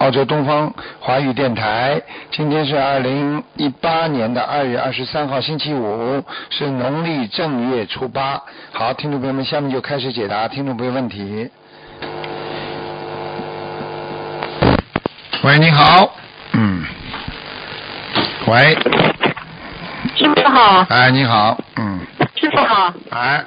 澳洲东方华语电台。今天是二零一八年的二月二十三号，星期五，是农历正月初八。好，听众朋友们，下面就开始解答听众朋友问题。喂，你好，嗯，喂，师傅好，哎，你好，嗯，师傅好，哎，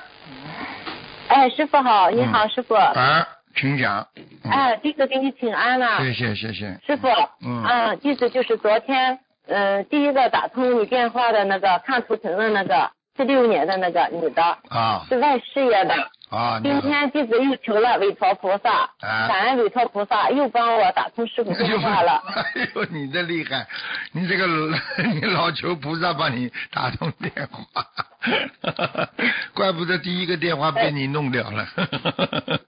哎，师傅好，你好，师傅，哎，请讲。嗯哎，弟子给你请安了，谢谢谢谢。师傅，嗯啊，弟子就是昨天，嗯、第一个打通你电话的那个看图腾的那个，四六年的那个女的，啊是外事业的，啊，今。天弟子又求了韦陀菩萨，啊感恩韦陀菩萨又帮我打通师傅电话了，哎呦，你这厉害！你这个 你老求菩萨帮你打通电话，怪不得第一个电话被你弄掉了。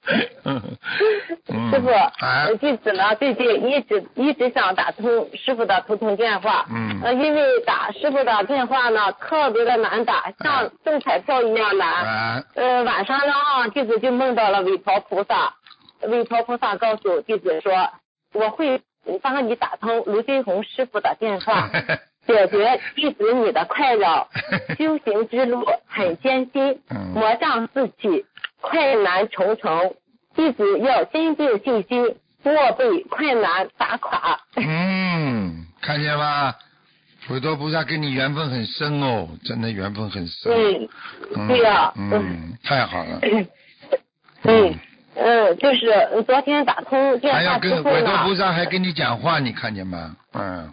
嗯师傅，哎呃弟子呢最近一直一直想打通师傅的头通电话，嗯呃，因为打师傅的电话呢特别的难打，像中彩票一样难。啊呃，晚上呢，弟子就梦到了韦陀菩萨，韦陀菩萨告诉弟子说，我会帮你打通卢金红师傅的电话，解决弟子你的困扰。修行之路很艰辛，嗯魔障四起，困难重重，弟子要坚定信心，莫被困难打垮。嗯，看见吗？佛陀菩萨跟你缘分很深哦，真的缘分很深。嗯，嗯对呀嗯，太好了。嗯嗯，就是呃昨天打通电还要话之后跟韦陀菩，萨还跟你讲话，你看见吗？嗯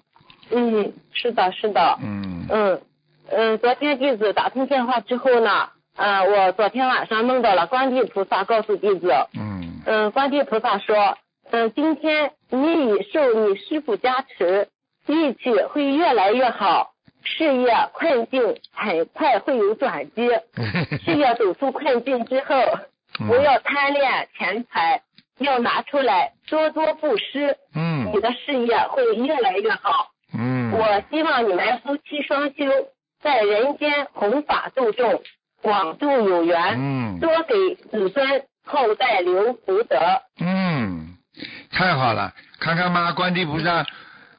嗯，是的，是的，嗯。嗯嗯，昨天弟子打通电话之后呢，呃，我昨天晚上梦到了观地菩萨告诉弟子，嗯。嗯，观地菩萨说，嗯，今天你已受你师傅加持，运气会越来越好，事业困境很快会有转机，事业走出困境之后，嗯。不要贪恋钱财，要拿出来多多布施，嗯。你的事业会越来越好。嗯，我希望你们夫妻双修，在人间弘法度众，广度有缘，嗯多给子孙后代留福德。嗯，太好了，看看嘛，观地菩萨，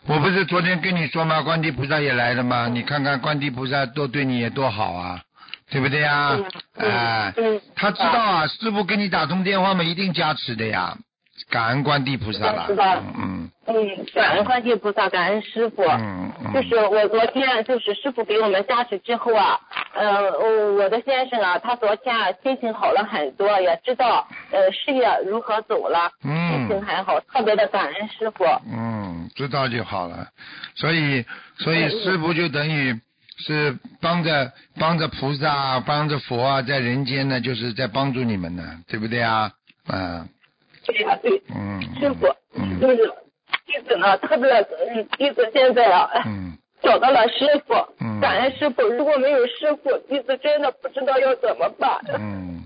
我不是昨天跟你说吗？观地菩萨也来了吗？你看看观地菩萨多对你也多好啊，对不对呀？嗯嗯哎，嗯，他知道啊，师傅给你打通电话嘛，一定加持的呀，感恩观地菩萨了。知道嗯嗯，感恩观世菩萨，感恩师傅。嗯嗯。就是我昨天就是师傅给我们加持之后啊，呃，我我的先生啊，他昨天啊心情好了很多，也知道呃事业如何走了，心情嗯很好，特别的感恩师傅。嗯，知道就好了。所以，所以嗯师傅就等于是帮着帮着菩萨、帮着佛啊，在人间呢，就是在帮助你们呢，对不对啊？啊，对呀、对，嗯。师傅，嗯就是弟子呢，特别嗯，弟子现在啊，嗯 找到了师傅，嗯感恩师傅。如果没有师傅，弟子真的不知道要怎么办。嗯，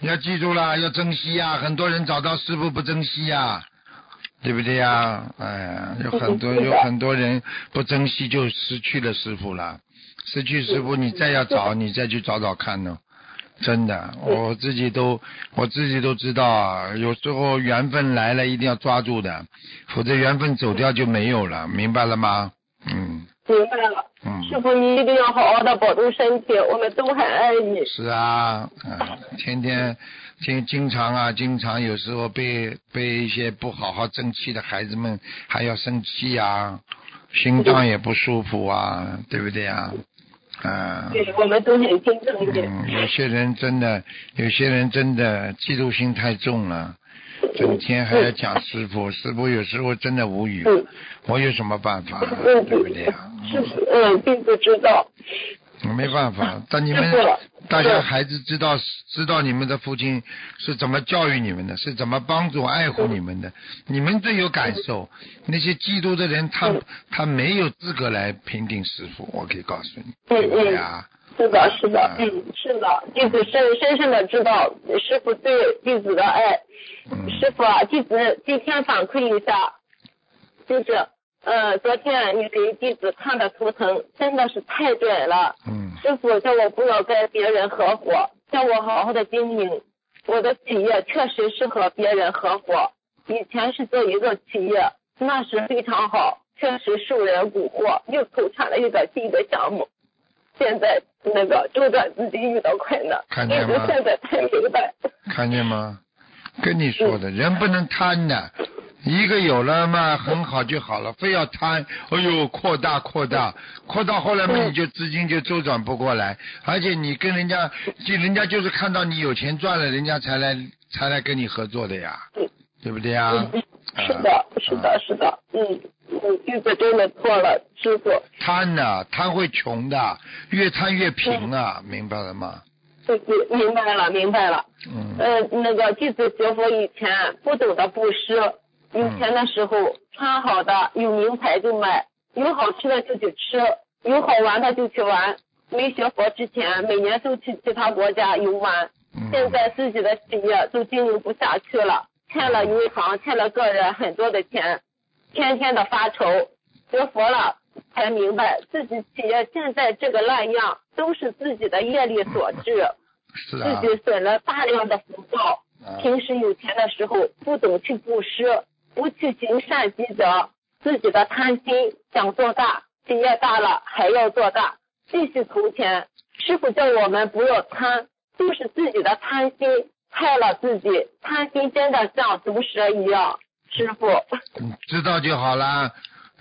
要记住了，要珍惜呀、很多人找到师傅不珍惜呀、对不对呀、哎呀，有很多有很多人不珍惜，就失去了师傅了。失去师傅，你再要找，你再去找找看呢。真的，我自己都我自己都知道啊，有时候缘分来了一定要抓住的，否则缘分走掉就没有了，明白了吗？嗯明白了，嗯。师傅你一定要好好的保重身体，我们都很爱你。是啊，嗯，天天经经常啊，经常有时候被被一些不好好争气的孩子们还要生气啊，心脏也不舒服啊，对不对啊？啊，对，我们都很心疼你。嗯，有些人真的，有些人真的嫉妒心太重了，整天还要讲师傅，师傅有时候真的无语，嗯我有什么办法，嗯对不对啊？师傅，嗯，并不知道。嗯没办法，但你们大家孩子知道知道你们的父亲是怎么教育你们的，是怎么帮助爱护你们的，你们最有感受。那些嫉妒的人，他他没有资格来评定师傅，我可以告诉你，对不对啊？是的，是的，嗯，是的，弟子深深深的知道师傅对弟子的爱。师傅啊，弟子今天反馈一下，就是呃，昨天你给弟子看的图腾真的是太准了。嗯。师傅叫我不要跟别人合伙，叫我好好的经营我的企业，确实是和别人合伙。以前是做一个企业，那是非常好，确实受人蛊惑，又投产了一个新的项目。现在那个周转资金遇到困难，看见吗？现在才明白。看见吗？跟你说的，人不能贪的。一个有了嘛，很好就好了，非要贪，哎呦，扩大扩大，扩大后来嘛，你就资金就周转不过来，而且你跟人家，就人家就是看到你有钱赚了，人家才来才来跟你合作的呀，对不对呀？是的，是的，是的，嗯，嗯，弟子真的错了，师傅。贪呢，贪会穷的，越贪越贫啊，明白了吗？对对，明白了，明白了。嗯。呃，那个弟子学佛以前不懂得布施，有钱的时候穿好的有名牌就买，有好吃的就去吃，有好玩的就去玩。没学佛之前，每年都去其他国家游玩。现在自己的企业都经营不下去了。欠了银行，欠了个人很多的钱，天天的发愁。学佛了才明白，自己企业现在这个烂样，都是自己的业力所致。是啊。自己损了大量的福报。平时有钱的时候不懂去布施，不去行善积德，自己的贪心想做大，企业大了还要做大，继续投钱。师傅叫我们不要贪，就是自己的贪心。害了自己，贪心真的像毒蛇一样，师傅。知道就好了，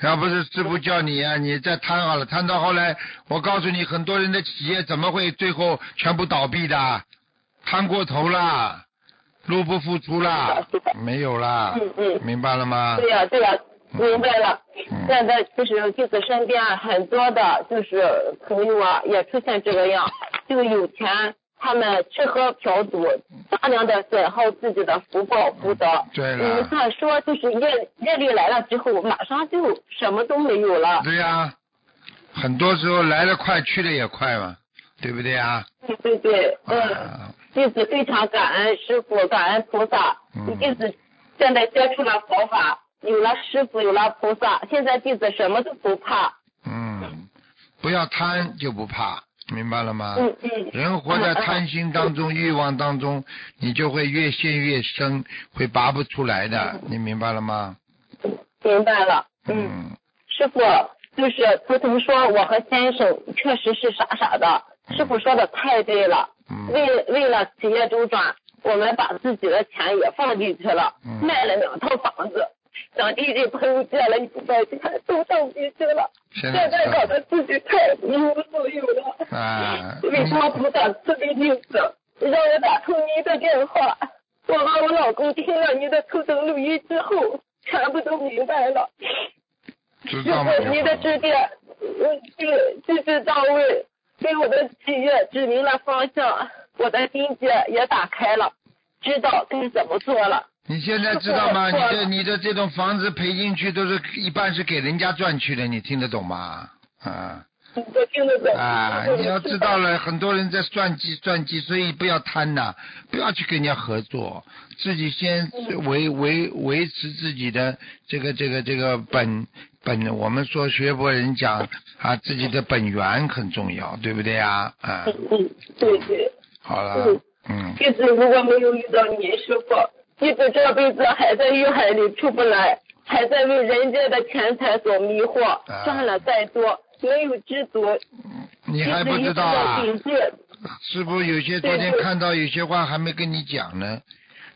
要不是师傅叫你啊，你再贪好了，贪到后来，我告诉你，很多人的企业怎么会最后全部倒闭的？贪过头了，入不敷出啦，没有啦。嗯嗯。明白了吗？对呀对呀，明白了。现在就是弟子身边很多的，就是朋友啊，也出现这个样，就有钱。他们吃喝嫖赌，大量的损耗自己的福报福德。对你看说，就是业业力来了之后，马上就什么都没有了。对呀，很多时候来的快，去的也快嘛，对不对呀？对对对，嗯，弟子非常感恩师傅，感恩菩萨。弟子现在接触了佛法，有了师傅，有了菩萨，现在弟子什么都不怕。嗯，不要贪就不怕。明白了吗？嗯嗯。人活在贪心当中、欲望当中，你就会越陷越深，会拔不出来的。你明白了吗？明白了。嗯。师傅，就是图腾说，我和先生确实是傻傻的。师傅说的太对了。嗯。为为了企业周转，我们把自己的钱也放进去了，卖了两套房子。向弟弟朋友借了一部分钱，都上进去了。现在搞得自己太一无所有了。啊！为什么不打慈悲镜子，让我打通您的电话？我和我老公听了您的抽灯录音之后，全部都明白了。知道吗？你的指点，嗯，句句到位，给我的企业指明了方向，我的心结也打开了，知道该怎么做了。你现在知道吗？你的你的这种房子赔进去，都是一半是给人家赚去的，你听得懂吗？啊。我听得懂。啊，你要知道了，很多人在算计算计，所以不要贪呐，不要去跟人家合作，自己先维维维持自己的这个这个这个本本，我们说学佛人讲啊，自己的本源很重要，对不对呀？啊。嗯，对对。好了。嗯。弟子如果没有遇到你师傅。弟子这辈子还在欲海里出不来，还在为人间的钱财所迷惑，赚了再多没有知足。你还不知道啊？师傅有些昨天看到有些话还没跟你讲呢，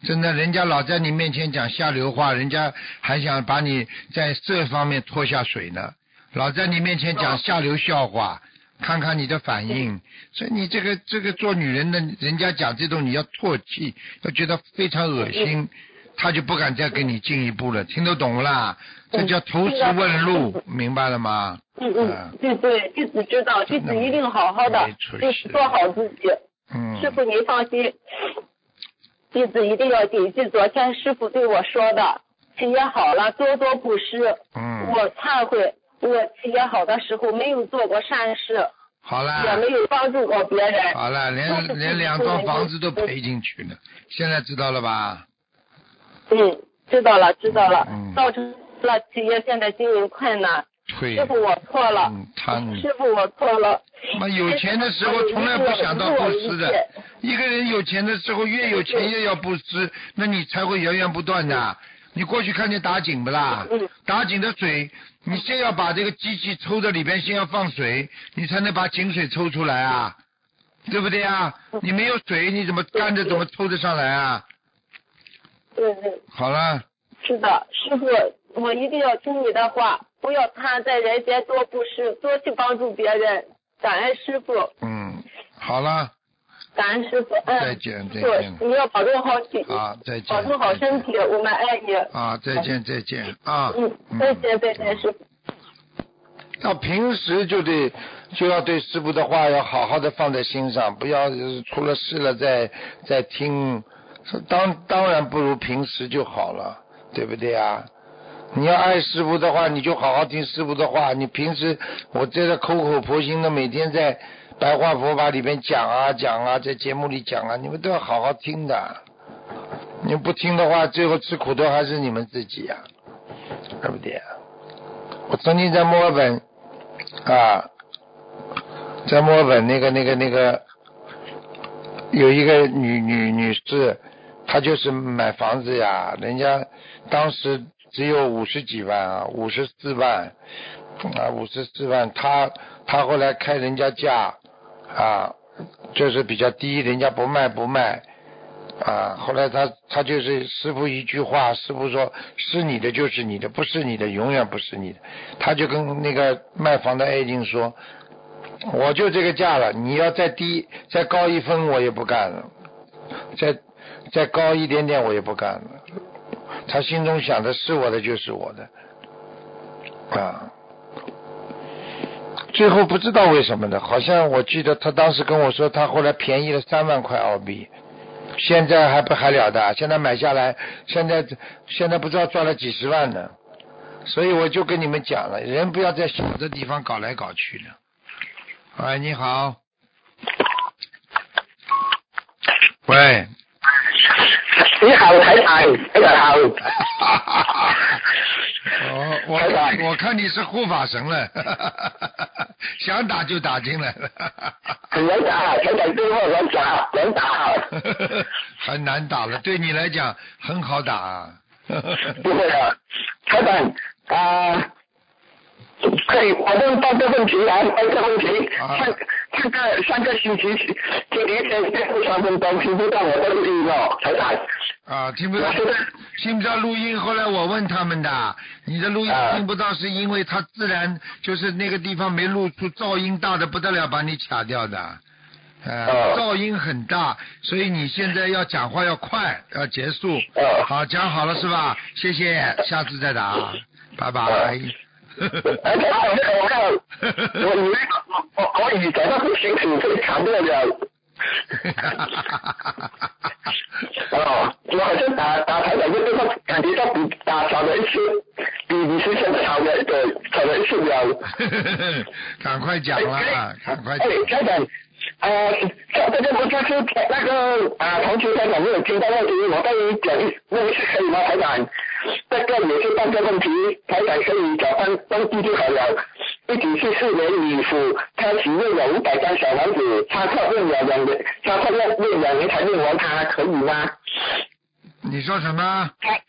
真的，人家老在你面前讲下流话，人家还想把你在这方面拖下水呢，老在你面前讲下流笑话。看看你的反应，所以你这个这个做女人的，人家讲这种你要唾弃，要觉得非常恶心，他就不敢再跟你进一步了。听得懂啦？这叫投石问路，明白了吗？嗯嗯，对对，弟子知道，弟子一定好好的，就是做好自己。嗯。师傅您放心，弟子一定要谨记昨天师傅对我说的，企业好了多多布施。嗯。我忏悔，我企业好的时候没有做过善事。好了。也没有帮助过别人。好了，连连两套房子都赔进去了，现在知道了吧？嗯，知道了，知道了。嗯。造成了企业现在经营困难。对。师傅，我错了。嗯，他。师傅，我错了。那有钱的时候从来不想到布施的，一个人有钱的时候越有钱越要布施，那你才会源源不断的。你过去看见打井不啦？打井的水，你先要把这个机器抽到里边，先要放水，你才能把井水抽出来啊，对不对啊？你没有水，你怎么干着怎么抽得上来啊？对对。好了。是的，师傅，我一定要听你的话，不要贪在人间多布施，多去帮助别人。感恩师傅。嗯，好了。感恩师傅，嗯，再见再见。你要保重好体，啊，再见，保重好身体，我们爱你。啊，再见再见啊。嗯，再见再见，师傅。那平时就得就要对师傅的话要好好的放在心上，不要出了事了再再听。当当然不如平时就好了，对不对啊？你要爱师傅的话，你就好好听师傅的话。你平时我在这口口婆心的每天在白话佛法里面讲啊讲啊，在节目里讲啊，你们都要好好听的。你不听的话，最后吃苦头还是你们自己呀，对不对？我曾经在墨尔本啊，在墨尔本那个那个那个有一个女女女士。他就是买房子呀，人家当时只有五十几万啊，五十四万啊，五十四万。他他后来开人家价啊，就是比较低，人家不卖不卖啊。后来他他就是师傅一句话，师傅说是你的就是你的，不是你的永远不是你的。他就跟那个卖房的 A 经说，我就这个价了，你要再低再高一分我也不干了，再。再高一点点我也不干了。他心中想的是我的就是我的，啊，最后不知道为什么的，好像我记得他当时跟我说，他后来便宜了三万块澳币，现在还不还了的，现在买下来，现在现在不知道赚了几十万呢。所以我就跟你们讲了，人不要在小的地方搞来搞去的。喂，你好。喂。你好，台长，台长好。哦，我 我看你是护法神了，想打就打进来了。很难打，台长对我难打，难打。很难打了，对你来讲很好打。不会啊，台长啊。可以，我问八个问题来，八个问题。上上个上个星期，今天天最后三分钟听不到我的录音了，台长。啊，听不到，听不到录音。后来我问他们的，你的录音听不到，是因为它自然就是那个地方没录出噪音大的不得了，把你卡掉的。呃，噪音很大，所以你现在要讲话要快，要结束。好，讲好了是吧？谢谢，下次再打，拜拜。而且还有那个，我看我以为我我我以早上不清楚，被强调了。哦，我好像打打台长这个话，感觉到比打少了一次，比你之前少了的少了一次了。赶快讲了啊！赶快讲。哎，台长。呃，这这个不就是那个啊，同学台长没有听到问题，我再讲一问一次可以吗？台长，这个也是半个问题，台长可以讲翻翻译就好了。一九七四年女妇，她只念了五百张小房子，她靠念了两年，她靠念念两年才念完，她可以吗？你说什么？她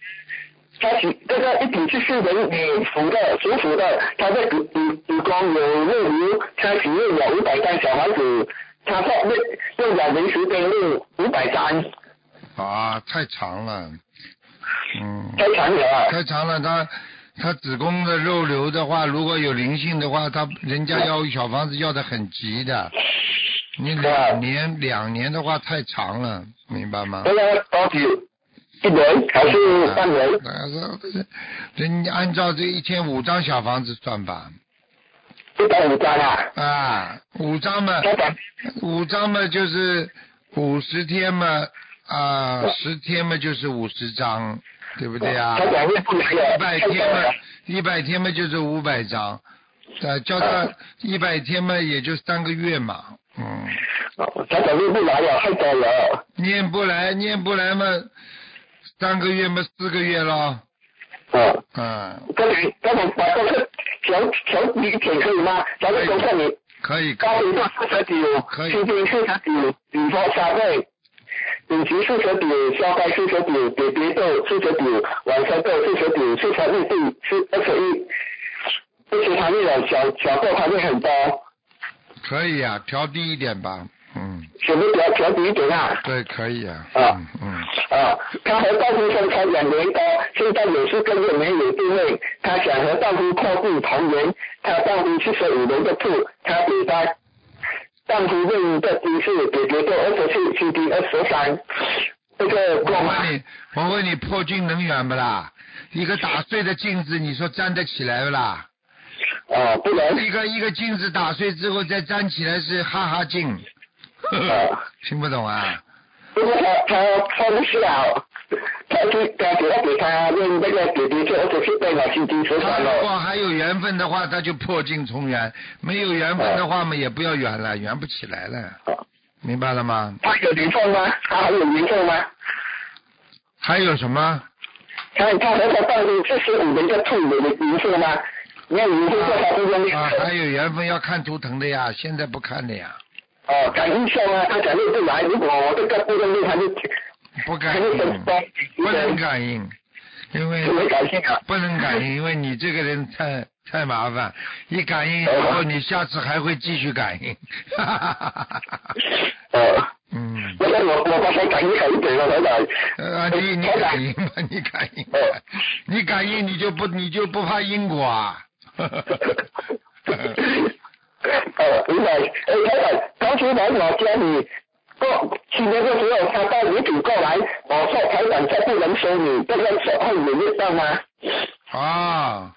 她是这个一九七四年女妇的属虎的，她在祖祖祖宫有肉瘤，她只念了五百张小房子。他说用用两年时间用五百张。啊，太长了，嗯。太长了。太长了，他他子宫的肉瘤的话，如果有灵性的话，他人家要小房子要的很急的。你两年两年的话太长了，明白吗？这个多久？一年还是半年？人按照这一天五张小房子算吧。一百五张啊！啊，五张嘛，五张嘛就是五十天嘛，啊，十天嘛就是五十张，对不对啊？一百天嘛，一百天嘛就是五百张，呃，叫他一百天嘛也就三个月嘛，嗯，哦台长念不来了，太早了。念不来，念不来嘛，三个月嘛四个月咯，嗯，嗯，跟你跟我把这个调调低一点可以吗？调个功课你可以，可以，高频到四十九可，以心经四十九，礼佛三倍，顶级四十九，消灾四十九，叠叠豆四十九，晚上豆四十九，四十日地是二十一。不是他那个小小豆他那很多，可以啊，调低一点吧，嗯，全部调调低一点啊。对，可以啊，啊嗯嗯，啊，他和丈夫相差两年多，现在有四个月没有定位。他想和丈夫破镜重圆，他丈夫四十五年的兔，她给她丈夫认的金是给别做二十四，七丁二十三，这个我？问你，我问你，破镜能圆不啦？一个打碎的镜子，你说粘得起来不啦？啊，不能。一个一个镜子打碎之后再粘起来是哈哈镜，听不懂啊？如果他他他不是啊，他就他只要给他用那个给别做二十四倍了，七丁十他如。果还有缘分的话，他就破镜重圆；没有缘分的话嘛，也不要圆了，圆不起来了，明白了吗？他有灵凤吗？他还有灵凤吗？还有什么？他他和他丈夫四十五年的兔有灵凤吗？你看灵凤在他中间。啊，还有缘分要看图腾的呀，现在不看的呀，哦，感应上啊，他讲练不来，如果我这个不能练，他就 不感应，不能感应，因为。不能感应，因为你这个人太太麻烦，一感应以后，你下次还会继续感应。哦，嗯，我我我把他感应好一点了，台长。呃，你你感应吧，你感应吧，你感应你就不你就不怕因果啊？哦，明白。哎，老板，刚才来我家里过去年的时候，他带礼品过来，我说台长这不能收你，这个手后有没到吗？啊，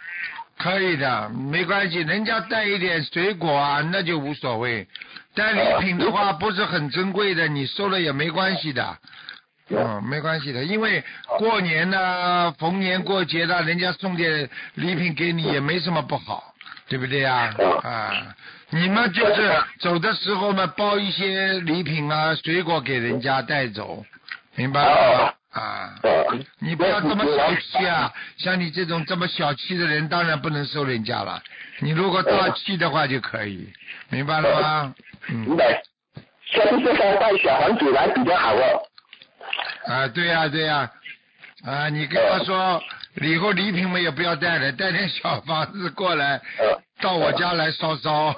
可以的，没关系，人家带一点水果啊，那就无所谓。带礼品的话不是很珍贵的，你收了也没关系的。嗯，没关系的，因为过年呐、逢年过节的，人家送点礼品给你也没什么不好，对不对呀？啊，你们就是走的时候嘛，包一些礼品啊、水果给人家带走，明白了吗？啊。哦，你不要这么小气啊！像你这种这么小气的人，当然不能收人家了。你如果大气的话就可以，明白了吗？嗯，明白。下次这个带小房子来比较好哦。啊，对呀、对呀、啊，你跟他说，以后礼品嘛也不要带了，带点小房子过来，呃，到我家来烧烧。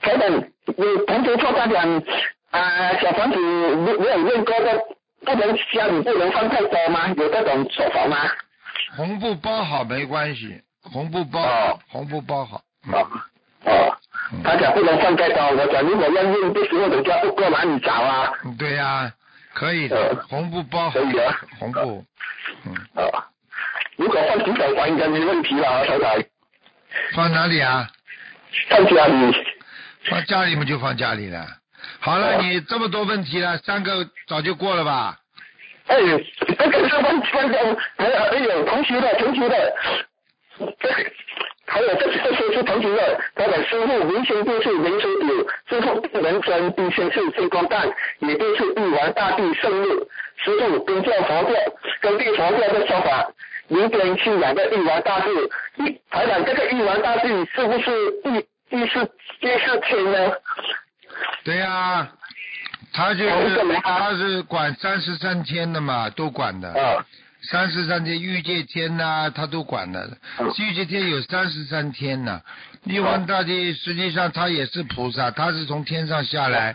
台长，有同学说他讲啊，小房子没没有念过的，不能家里不能放太多吗？有这种说法吗？红布包好没关系，红布包哦好，红布包好。嗯。哦哦，他讲不能放太多，我讲如果要用的时候，人家不过哪里找啊？对呀、可以的，红布包好可以啊，红布，嗯，哦，如果放洗手房应该没问题了，台长。放哪里啊？放家里。放家里面就放家里了。好了，你这么多问题了，三个早就过了吧？哎，这个是问问的，还有还有同学的同学的，这还有这这些是同学的，他的师傅明显就是明水有，师傅不能真，必先是星光蛋，也就是玉皇大帝圣物，师傅跟教佛教，根据佛教的说法，民间信仰的玉皇大帝，玉台长这个玉皇大帝是不是第第四第四天呢？对呀、他就是他是管三十三天的嘛，都管的。啊，三十三天御界天呐、他都管的。嗯御界天有三十三天呢、玉皇大帝实际上他也是菩萨，他是从天上下来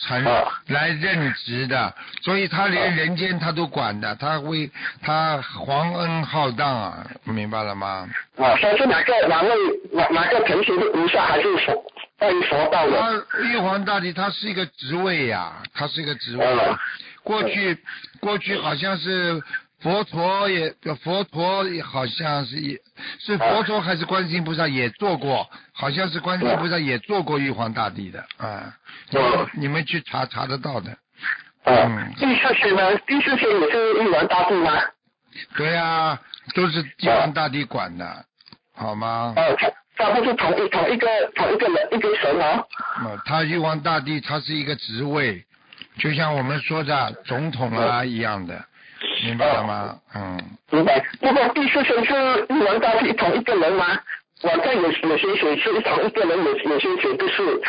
才啊来任职的，所以他连人间他都管的，他为他皇恩浩荡啊，明白了吗？啊，他是哪个哪位哪哪个成仙的菩萨还是佛关于佛道的？他玉皇大帝他是一个职位呀、他是一个职位。嗯过去过去好像是佛陀也佛陀好像是也是佛陀还是观世音菩萨也做过，好像是观世音菩萨也做过玉皇大帝的啊，你们你们去查查得到的。嗯，第四仙呢？第四仙也是玉皇大帝吗？对呀，都是玉皇大帝管的，好吗？哦，他他不是同一同一个同一个人一个神哦。嗯，他玉皇大帝他是一个职位，就像我们说的总统啊一样的，明白了吗？嗯。明白。不过第四仙是玉皇大帝同一个人吗？我看有有些学是同一个人，有有些学不是。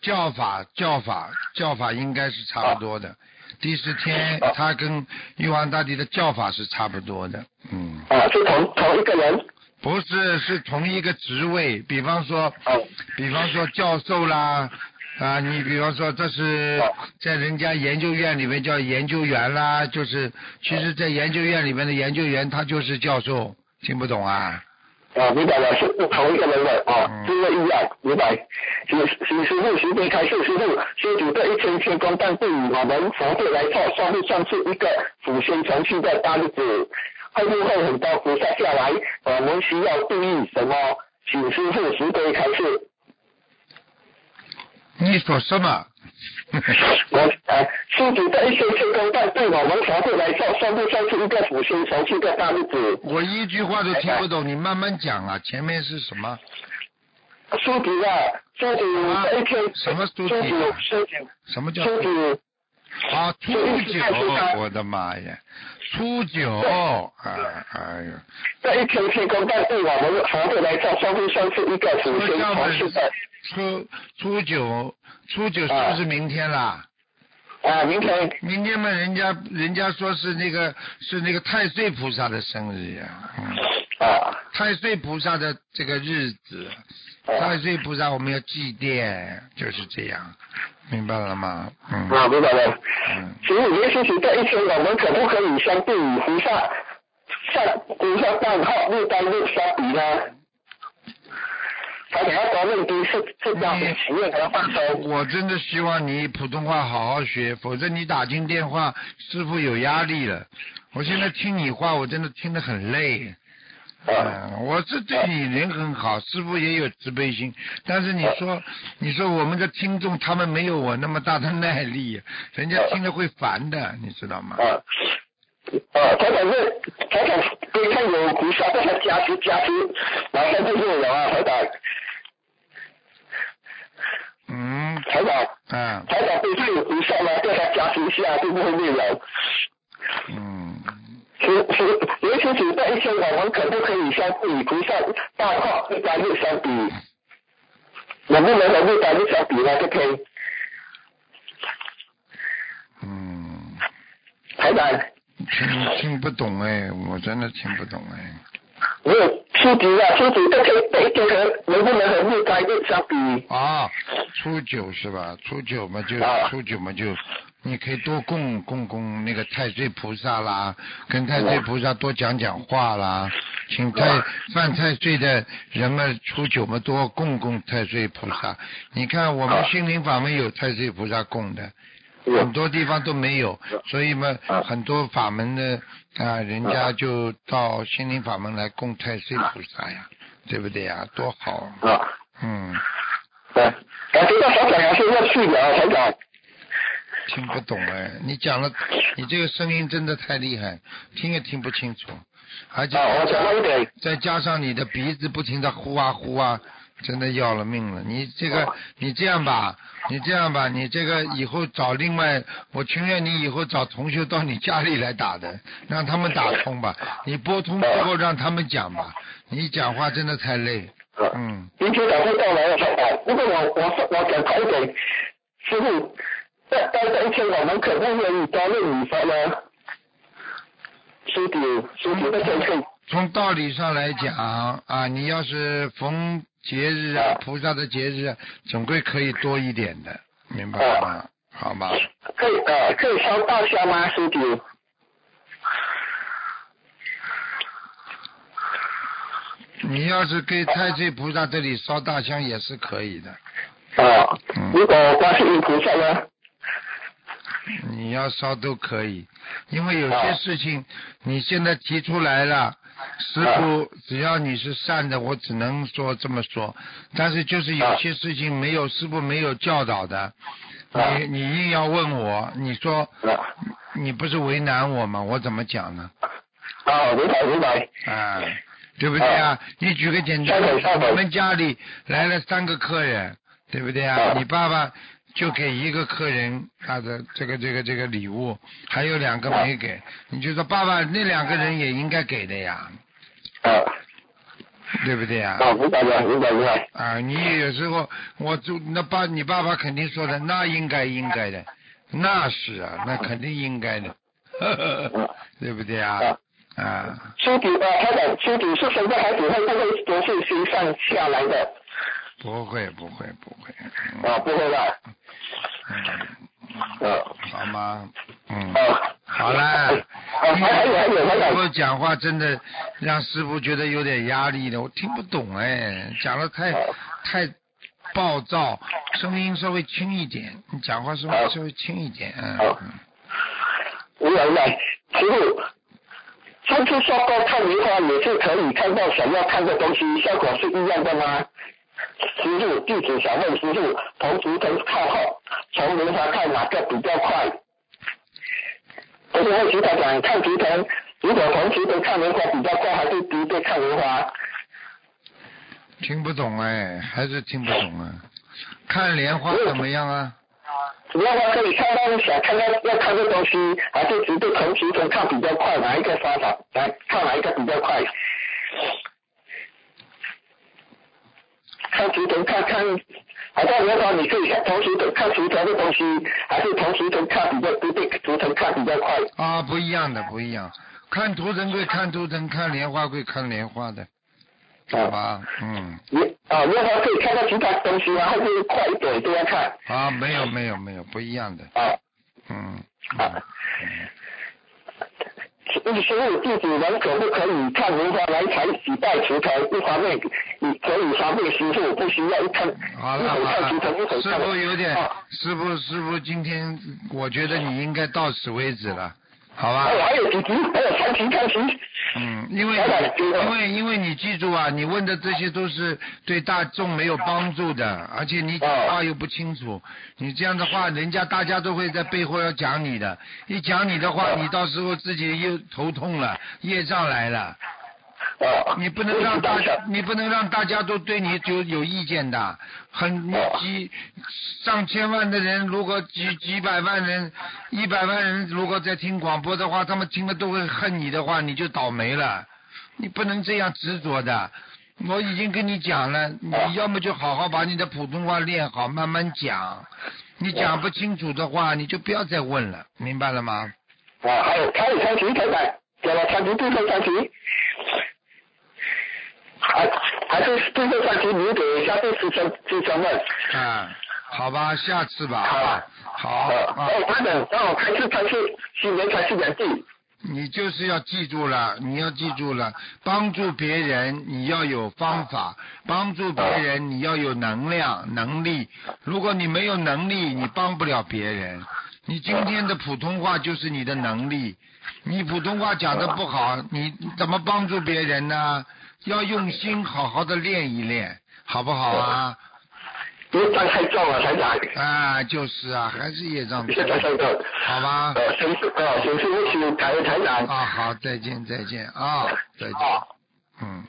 教法教法教法应该是差不多的，第四天他跟玉皇大帝的叫法是差不多的，嗯。啊，是同同一个人？不是，是同一个职位。比方说，比方说教授啦，啊，你比方说这是在人家研究院里面叫研究员啦，就是其实，在研究院里面的研究员他就是教授，听不懂啊？啊，明白了，是不同一个人的啊，不一样，明白。请请师傅，师傅开示，师傅，师傅这一千天光但对于我们佛会来说，算不算是一个祖先传续的大日子？会不会很多菩萨下来？我们需要注意什么？请师傅慈悲开示。你说什么？我啊，师傅的一些天光但对我们佛会来说，算不算是一个祖先传续的大日子？我一句话都听不懂，你慢慢讲啊，前面是什么？书籍啊，书籍一天什么书籍？书籍，什么叫书籍？啊，初九，我的妈呀，初九，哎哎呀，这一天天公但对我们佛会来做，算不算是一个祖先传续的？初初九，初九是不是明天啦？啊，明天。明天嘛，人家人家说是那个是那个太岁菩萨的生日呀。啊。太岁菩萨的这个日子，太岁菩萨我们要祭奠，就是这样，明白了吗？嗯。啊，明白了。嗯。请问耶稣是这一天，我们可不可以相对于菩萨，像菩萨办号六单六相比呢？他想要多问题是是这样的，企业可能放松。我真的希望你普通话好好学，否则你打进电话，师傅有压力了。我现在听你话，我真的听得很累。嗯，我是对你人很好，师傅也有慈悲心，但是你说，你说我们的听众他们没有我那么大的耐力，人家听了会烦的，你知道吗？啊，啊，他讲是，他讲对他有菩萨，但他加持加持，马上就有了啊，台长。嗯。台长。嗯。台长对他有菩萨吗？叫他加持一下，会不会灭了？嗯。是是，尤其是在一些我们可不可以相比菩萨大话一般六相比？能不能和六单六相比呢？就可以。嗯。台长。听听不懂哎，我真的听不懂哎。没有初级啊，初级这一天和能不能和六单六相比？啊，初九是吧？初九嘛就初九嘛就。你可以多供供供那个太岁菩萨啦，跟太岁菩萨多讲讲话啦，请太犯太岁的人们初九嘛多供供太岁菩萨。你看我们心灵法门有太岁菩萨供的，很多地方都没有，所以嘛很多法门的啊人家就到心灵法门来供太岁菩萨呀，对不对呀？多好。啊。嗯。对，感觉到小小杨是要去的啊，小长。听不懂哎，你讲了，你这个声音真的太厉害，听也听不清楚，而且再加上你的鼻子不停的呼啊呼啊，真的要了命了。你这个，你这样吧，你这样吧，你这个以后找另外，我情愿你以后找同学到你家里来打的，让他们打通吧。你拨通之后让他们讲吧，你讲话真的太累。嗯。明天早上到来了，如果我我我讲快一点，师傅。在在这一天，我们可不可以多念礼佛呢？师弟，师弟的天可从道理上来讲啊，你要是逢节日啊，菩萨的节日，总归可以多一点的，明白吗？好吗？可以呃，可以烧大香吗，师弟？你要是给太岁菩萨这里烧大香也是可以的。啊，如果观世音菩萨呢？你要烧都可以，因为有些事情你现在提出来了，师傅只要你是善的，我只能说这么说。但是就是有些事情没有师傅没有教导的，你你硬要问我，你说你不是为难我吗？我怎么讲呢？啊，明白明白。啊，对不对啊？你举个简单，我们家里来了三个客人，对不对啊？你爸爸就给一个客人他的这个这个这个礼物，还有两个没给，你就说爸爸那两个人也应该给的呀，啊。对不对呀？啊，明白了，明白明白。啊，你有时候我就那爸，你爸爸肯定说的，那应该应该的，那是啊，那肯定应该的，对不对啊？啊，书底呃，他讲书底是孩子会不会都是心上下来的？不会不会不会，啊，不会吧？嗯，啊好吗？嗯，啊，好了，啊，还还有还有还有我讲话真的让师傅觉得有点压力的，我听不懂哎，讲的太太暴躁，声音稍微轻一点，你讲话声音稍微轻一点，嗯好嗯。明白明白。师傅，上次说过看莲花也是可以看到想要看的东西，效果是一样的吗？师傅，弟子想问师傅，同图腾靠后，从莲花看哪个比较快？不是问其他讲看图腾，如果从图腾看莲花比较快，还是敌对看莲花？听不懂哎，还是听不懂啊？看莲花怎么样啊？莲花可以看到想看到要看的东西，还是直接从图腾看比较快？哪一个方法来看哪一个比较快？看图腾看看，好像莲花你可以看同时的看图腾的东西，还是同时腾看比较不对图腾看比较快？啊，不一样的，不一样。看图腾归看图腾，看莲花归看莲花的，好吧？嗯，你啊，莲花可以看到其他东西吗？还是快一点都要看？啊，没有没有没有，不一样的，啊嗯。啊嗯你师傅弟子们可不可以看如花来谈喜拜图腾？一方面你可以方便师傅，不需要一看好了好了，师。傅有点啊，师傅师傅今天我觉得你应该到此为止了，好吧还？有还有几题，还有三题三题。嗯，因为因为因为你记住啊，你问的这些都是对大众没有帮助的，而且你讲话又不清楚，你这样的话，人家大家都会在背后要讲你的，一讲你的话，你到时候自己又头痛了，业障来了，啊，你不能让大家你不能让大家都对你就有意见的，很你几上千万的人，如果几几百万人、一百万人如果在听广播的话，他们听了都会恨你的话，你就倒霉了。你不能这样执着的。我已经跟你讲了，你要么就好好把你的普通话练好，慢慢讲。你讲不清楚的话，你就不要再问了，明白了吗？啊，还有还有三题，台长，讲了三题，最后三题。还还是最后三题留给下次师兄师兄们。啊，好吧，下次吧。好吧好呃啊。哦，台长，让我开始开始，新年开始两句。你就是要记住了，你要记住了，帮助别人你要有方法，帮助别人你要有能量、能力。如果你没有能力，你帮不了别人。你今天的普通话就是你的能力，你普通话讲的不好，你怎么帮助别人呢？要用心好好的练一练，好不好啊？业障太重了，台长。啊，就是啊，还是业障。好吧呃，先是呃，先是不起，台台长。啊，好，再见，再见啊，再见。啊。嗯，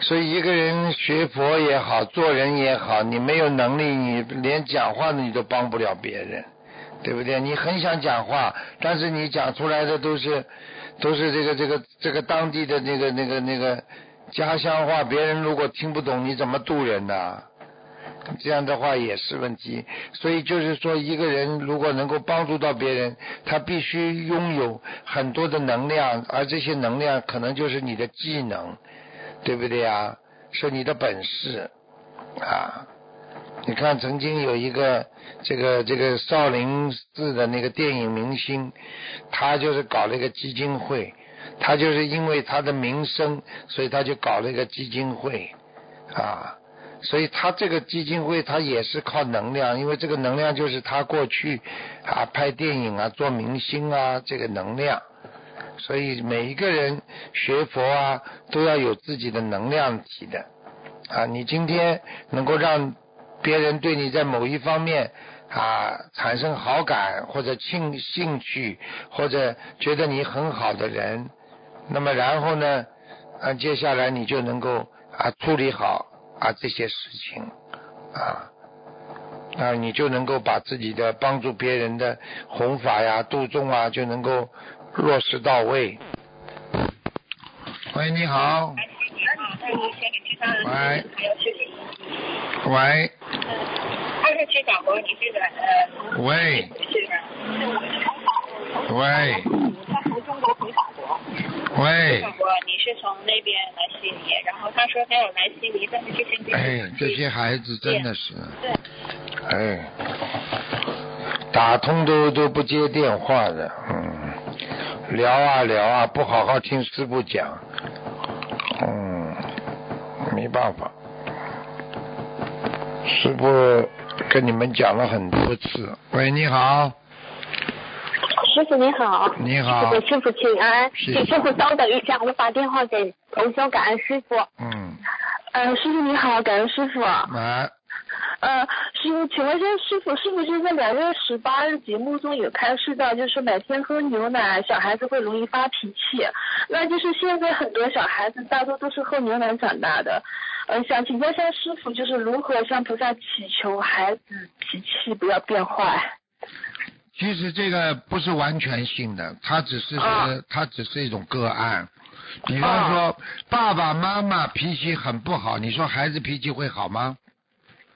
所以一个人学佛也好，做人也好，你没有能力，你连讲话你都帮不了别人，对不对？你很想讲话，但是你讲出来的都是都是这个这个这个当地的那个那个那个家乡话，别人如果听不懂，你怎么渡人呢？这样的话也是问题，所以就是说，一个人如果能够帮助到别人，他必须拥有很多的能量，而这些能量可能就是你的技能，对不对啊？是你的本事啊！你看，曾经有一个这个这个少林寺的那个电影明星，他就是搞了一个基金会，他就是因为他的名声，所以他就搞了一个基金会啊。所以他这个基金会他也是靠能量，因为这个能量就是他过去啊拍电影啊做明星啊这个能量，所以每一个人学佛啊都要有自己的能量体的啊，你今天能够让别人对你在某一方面啊产生好感或者兴兴趣或者觉得你很好的人，那么然后呢啊接下来你就能够啊处理好。啊，这些事情啊，啊，你就能够把自己的帮助别人的弘法呀、度众啊，就能够落实到位。喂，你好。喂。喂。喂。喂。喂。你是从那边来悉尼，然后他说他要来悉尼，但是之前哎，这些孩子真的是。对。哎，打通都都不接电话的，嗯，聊啊聊啊，不好好听师傅讲，嗯，没办法，师傅跟你们讲了很多次。喂，你好。师傅你好，你好，师傅请安，请师傅稍等一下，我打电话给同修，感恩师傅。嗯。呃，师傅你好，感恩师傅。来。呃，师傅，请问一下师傅，是不是在两月十八日节目中有开示到，就是每天喝牛奶，小孩子会容易发脾气？那就是现在很多小孩子大多都是喝牛奶长大的。呃，想请教一下师傅，就是如何向菩萨祈求孩子脾气不要变坏？其实这个不是完全性的，它只是说，它只是一种个案。比方说，爸爸妈妈脾气很不好，你说孩子脾气会好吗？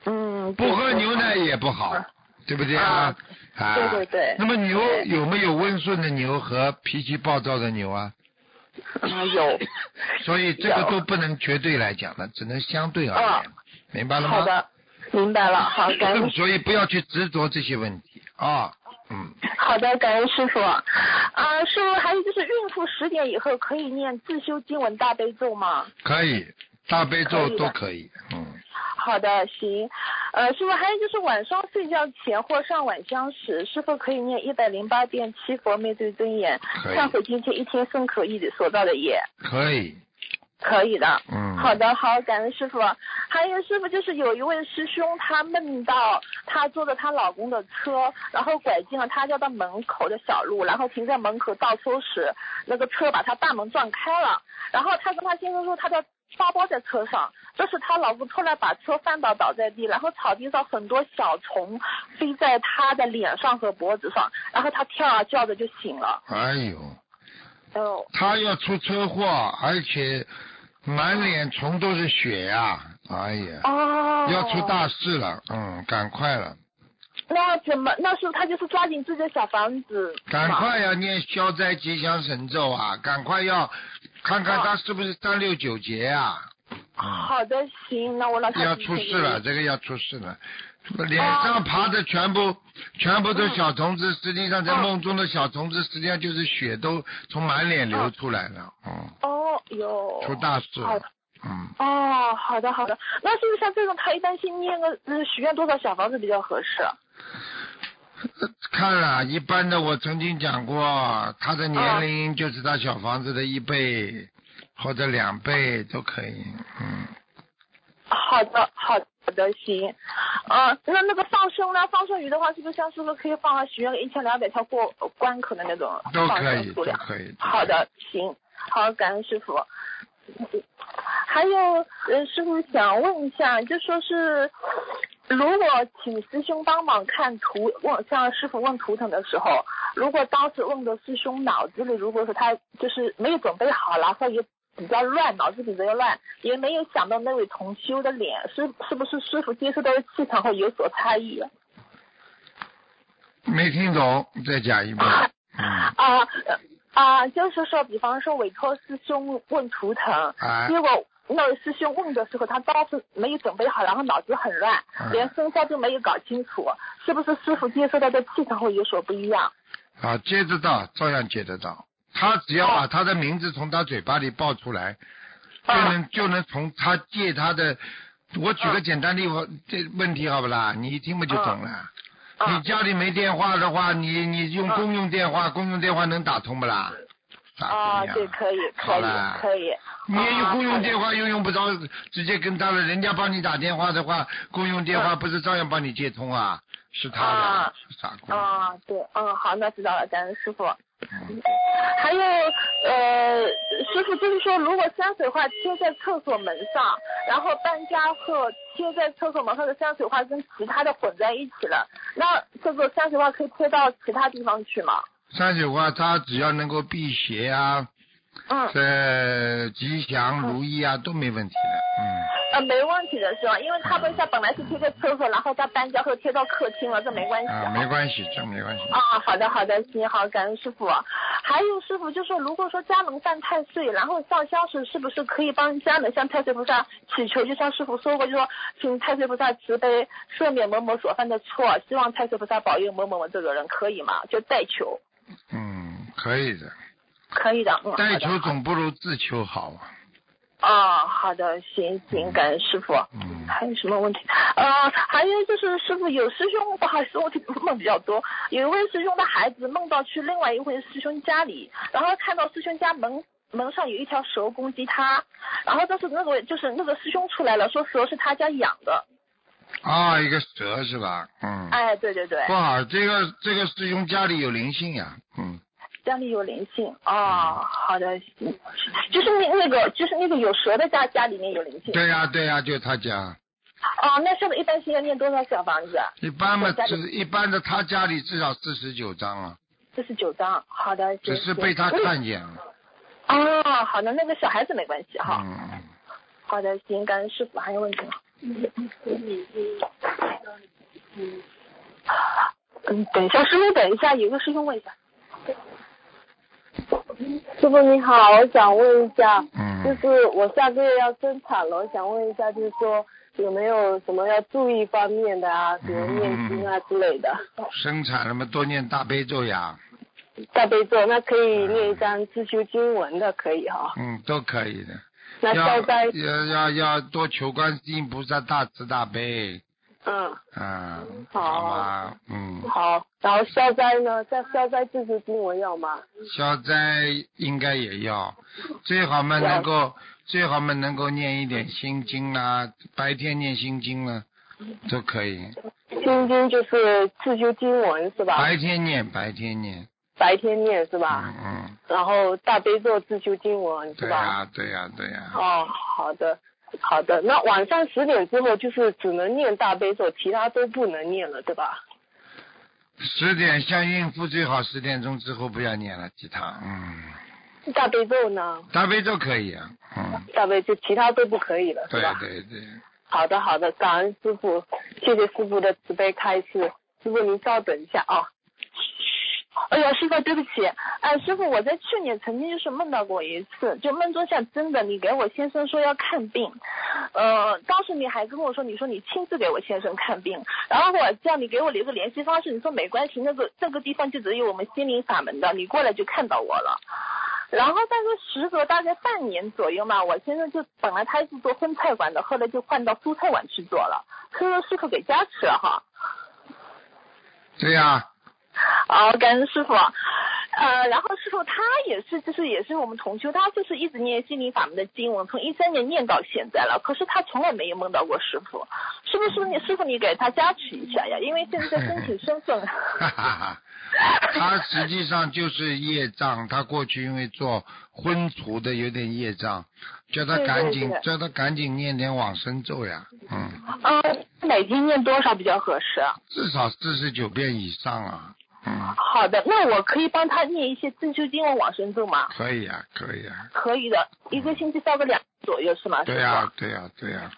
嗯。不喝牛奶也不好，对不对啊？啊。对对对。那么牛有没有温顺的牛和脾气暴躁的牛啊？啊有。所以这个都不能绝对来讲的，只能相对而言，明白了吗？好的，明白了。好，感恩。所以不要去执着这些问题啊。嗯，好的，感恩师傅。啊，师傅，还有就是孕妇十点以后可以念自修经文大悲咒吗？可以，大悲咒都可以。嗯。好的，行。呃，师傅，还有就是晚上睡觉前或上晚香时，师傅可以念一百零八遍七佛灭罪真言，忏悔今天一天生可以所造的业？可以。可以的，嗯，好的，好，感恩师傅。还有师傅，就是有一位师兄，他梦到他坐着她老公的车，然后拐进了他家的门口的小路，然后停在门口倒车时，那个车把他大门撞开了。然后他跟他先生说，他的包包在车上。就是她老公突然把车翻倒倒在地，然后草地上很多小虫飞在她的脸上和脖子上，然后她跳啊叫着就醒了。哎呦，哦，她要出车祸，而且。满脸虫都是血呀！哎呀，哦要出大事了，嗯，赶快了。那怎么？那时候他就是抓紧自己的小房子。赶快要念消灾吉祥神咒啊！赶快要看看他是不是三六九节啊！好的，行，那我让他。要出事了，这个要出事了。脸上爬的全部全部都小虫子，实际上在梦中的小虫子，实际上就是血都从满脸流出来了，嗯。哦哟。出大事。了。嗯。哦，好的好的，那是不是像这种，他一般性念个嗯许愿多少小房子比较合适？看了，一般的我曾经讲过，他的年龄就是他小房子的一倍或者两倍都可以，嗯。好的，好的，行。呃，那那个放生呢？放生鱼的话，是不是像师傅可以放啊？许愿一千两百条过关口的那种放生数量？都可以，都可以。好的，行。好，感恩师傅。还有，呃，师傅想问一下，就说是，如果请师兄帮忙看图，问像师傅问图腾的时候，如果当时问的师兄脑子里，如果说他就是没有准备好，然后也。比较乱，脑子比较乱，也没有想到那位同修的脸是是不是师傅接受到的气场会有所差异？没听懂，再讲一遍。啊 啊，就是说，比方说委托师兄问图腾，结果那位师兄问的时候，他当时没有准备好，然后脑子很乱，连生肖都没有搞清楚，是不是师傅接收到的气场会有所不一样？啊，接得到，照样接得到。他只要把他的名字从他嘴巴里报出来，就能就能从他借他的我举个简单例子，这问题好不啦？你一听不就懂了？嗯你家里没电话的话，你你用嗯公用电话，公用电话能打通不啦？傻啊，姑娘对，可以，可以，可以。你也有啊公用电话又用不着直接跟他了，人家帮你打电话的话，公用电话不是照样帮你接通啊？是他的啊，傻姑娘。啊，对，嗯，好，那知道了，感恩师傅。嗯还有，呃，师傅就是说，如果山水画贴在厕所门上，然后搬家后贴在厕所门上的山水画跟其他的混在一起了，那这个山水画可以贴到其他地方去吗？山水画它只要能够辟邪啊，嗯，这吉祥如意啊都没问题的，嗯。呃，没问题的是吧？因为他们家本来是贴在厕所，然后他搬家后贴到客厅了，这没关系啊，没关系，这没关系。啊，好的好的，行好，感恩师傅。还有师傅就说，如果说家门犯太岁，然后上香时是不是可以帮家人向太岁菩萨祈求？就像师傅说过，就说请太岁菩萨慈悲赦免某某所犯的错，希望太岁菩萨保佑某某某这个人，可以吗？就代求，嗯，可以的，可以的。嗯，代求总不如自求好啊。哦，好的，行行，感恩师傅。嗯还有什么问题？呃，还有就是师傅有师兄，不好意思，我梦比较多。有一位师兄的孩子梦到去另外一位师兄家里，然后看到师兄家门门上有一条蛇攻击他，然后但是那个就是那个师兄出来了，说蛇是他家养的。啊，一个蛇是吧？嗯。哎，对对对不，好，这个这个师兄家里有灵性呀，嗯。家里有灵性。哦，好的，就是那那个就是那个有蛇的家家里面有灵性。对呀、对呀、就他家。哦，那现在一般现在念多少小房子？啊一般嘛，我家里只一般的他家里至少四十九张啊，四十九张。好的，只是被他看见了。哦，好的，那个小孩子没关系哈。嗯。好的，行，感恩师傅，还有问题吗？嗯，等一下，师傅，等一下，有个师兄问一下。师傅你好，我想问一下，就嗯。是我下个月要生产了，我想问一下，就是说有没有什么要注意方面的啊，比如念经啊之类的。生产了嘛，多念大悲咒呀，大悲咒那可以念一张自修经文的，可以哈。嗯，都可以的。那要消灾，要要要多求观世音菩萨大慈大悲，嗯，嗯，好。吗？嗯，好。然后消灾呢，在消灾自修经文要吗？消灾应该也要，最好嘛能够最好嘛能够念一点心经啦，白天念心经啦，都可以。心经就是自修经文是吧？白天念，白天念，白天念是吧？嗯嗯，然后大悲咒自修经文是吧？对呀对呀对呀，哦，好的，好的。那晚上十点之后就是只能念大悲咒，其他都不能念了，对吧？十点像孕妇最好十点钟之后不要念了，其他嗯，大悲咒呢？大悲咒可以啊，嗯，大悲咒其他都不可以了，是对吧？对对，好的，好的，感恩师傅，谢谢师傅的慈悲开示。师傅您稍等一下啊。哎呀，师傅，对不起，哎，师傅，我在去年曾经就是梦到过一次，就梦中像真的，你给我先生说要看病，呃，当时你还跟我说，你说你亲自给我先生看病，然后我叫你给我留个联系方式，你说没关系，那个这个地方就只有我们心灵法门的，你过来就看到我了。然后但是时隔大概半年左右嘛，我先生就本来他是做荤菜馆的，后来就换到蔬菜馆去做了，所以说师傅给加持了哈。对呀、好，感恩师傅。呃，然后师傅他也是，就是也是我们同修，他就是一直念心灵法门的经文，从一三年念到现在了。可是他从来没有梦到过师傅，是不是你师傅你给他加持一下呀？因为现在申请身份。哈哈哈，他实际上就是业障，他过去因为做婚厨的有点业障，叫他赶紧对叫他赶紧念点往生咒呀，嗯，嗯，每天念多少比较合适？至少四十九遍以上啊，嗯，好的，那我可以帮他念一些正修经文往生咒吗？可以啊，可以啊，可以的，一个星期烧个两左右是吗？对呀、对呀、对呀、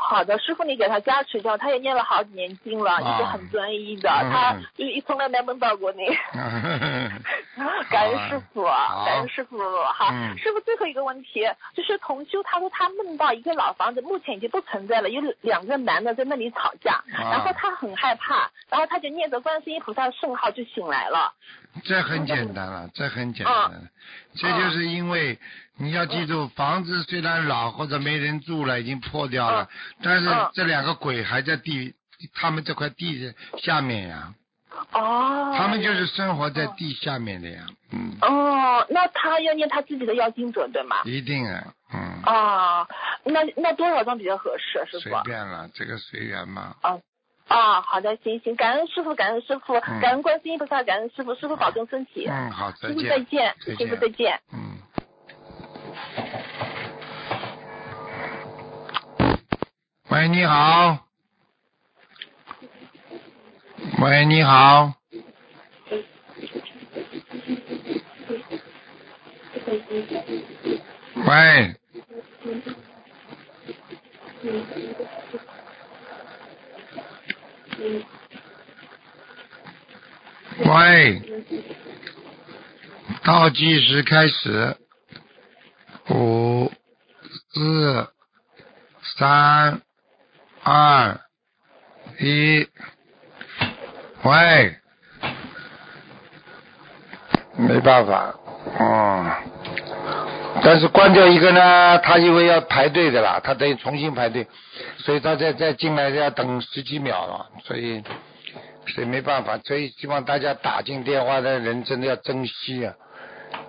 好的，师傅你给他加持一下，他也念了好几年经了，啊。一直很专一的，嗯他就是一从来没梦到过你。感恩师傅，感恩师傅，好，嗯。师傅最后一个问题就是同修他说他梦到一个老房子目前已经不存在了，有两个男的在那里吵架，啊然后他很害怕，然后他就念着观世音菩萨的圣号就醒来了。这很简单了，这很简单了。这就是因为你要记住，房子虽然老或者没人住了，已经破掉了，但是嗯这两个鬼还在地，他们这块地的下面呀，哦。他们就是生活在地下面的呀，嗯，哦，那他要念他自己的要经者对吗？一定啊，嗯，啊，那那多少张比较合适，师随？便了，这个随缘嘛。啊，好的，行行，感恩师傅，感恩师傅，嗯感恩观世音菩萨，感恩师傅，师傅保重身体。嗯，好，再师傅见。再见，师傅再见。嗯。喂，你好。喂，你好。喂。喂。倒计时开始，五、四、三、二、一，喂，没办法，嗯，但是关掉一个呢，他因为要排队的啦，他等于重新排队，所以他再再进来要等十几秒了，所以所以没办法，所以希望大家打进电话的人真的要珍惜啊。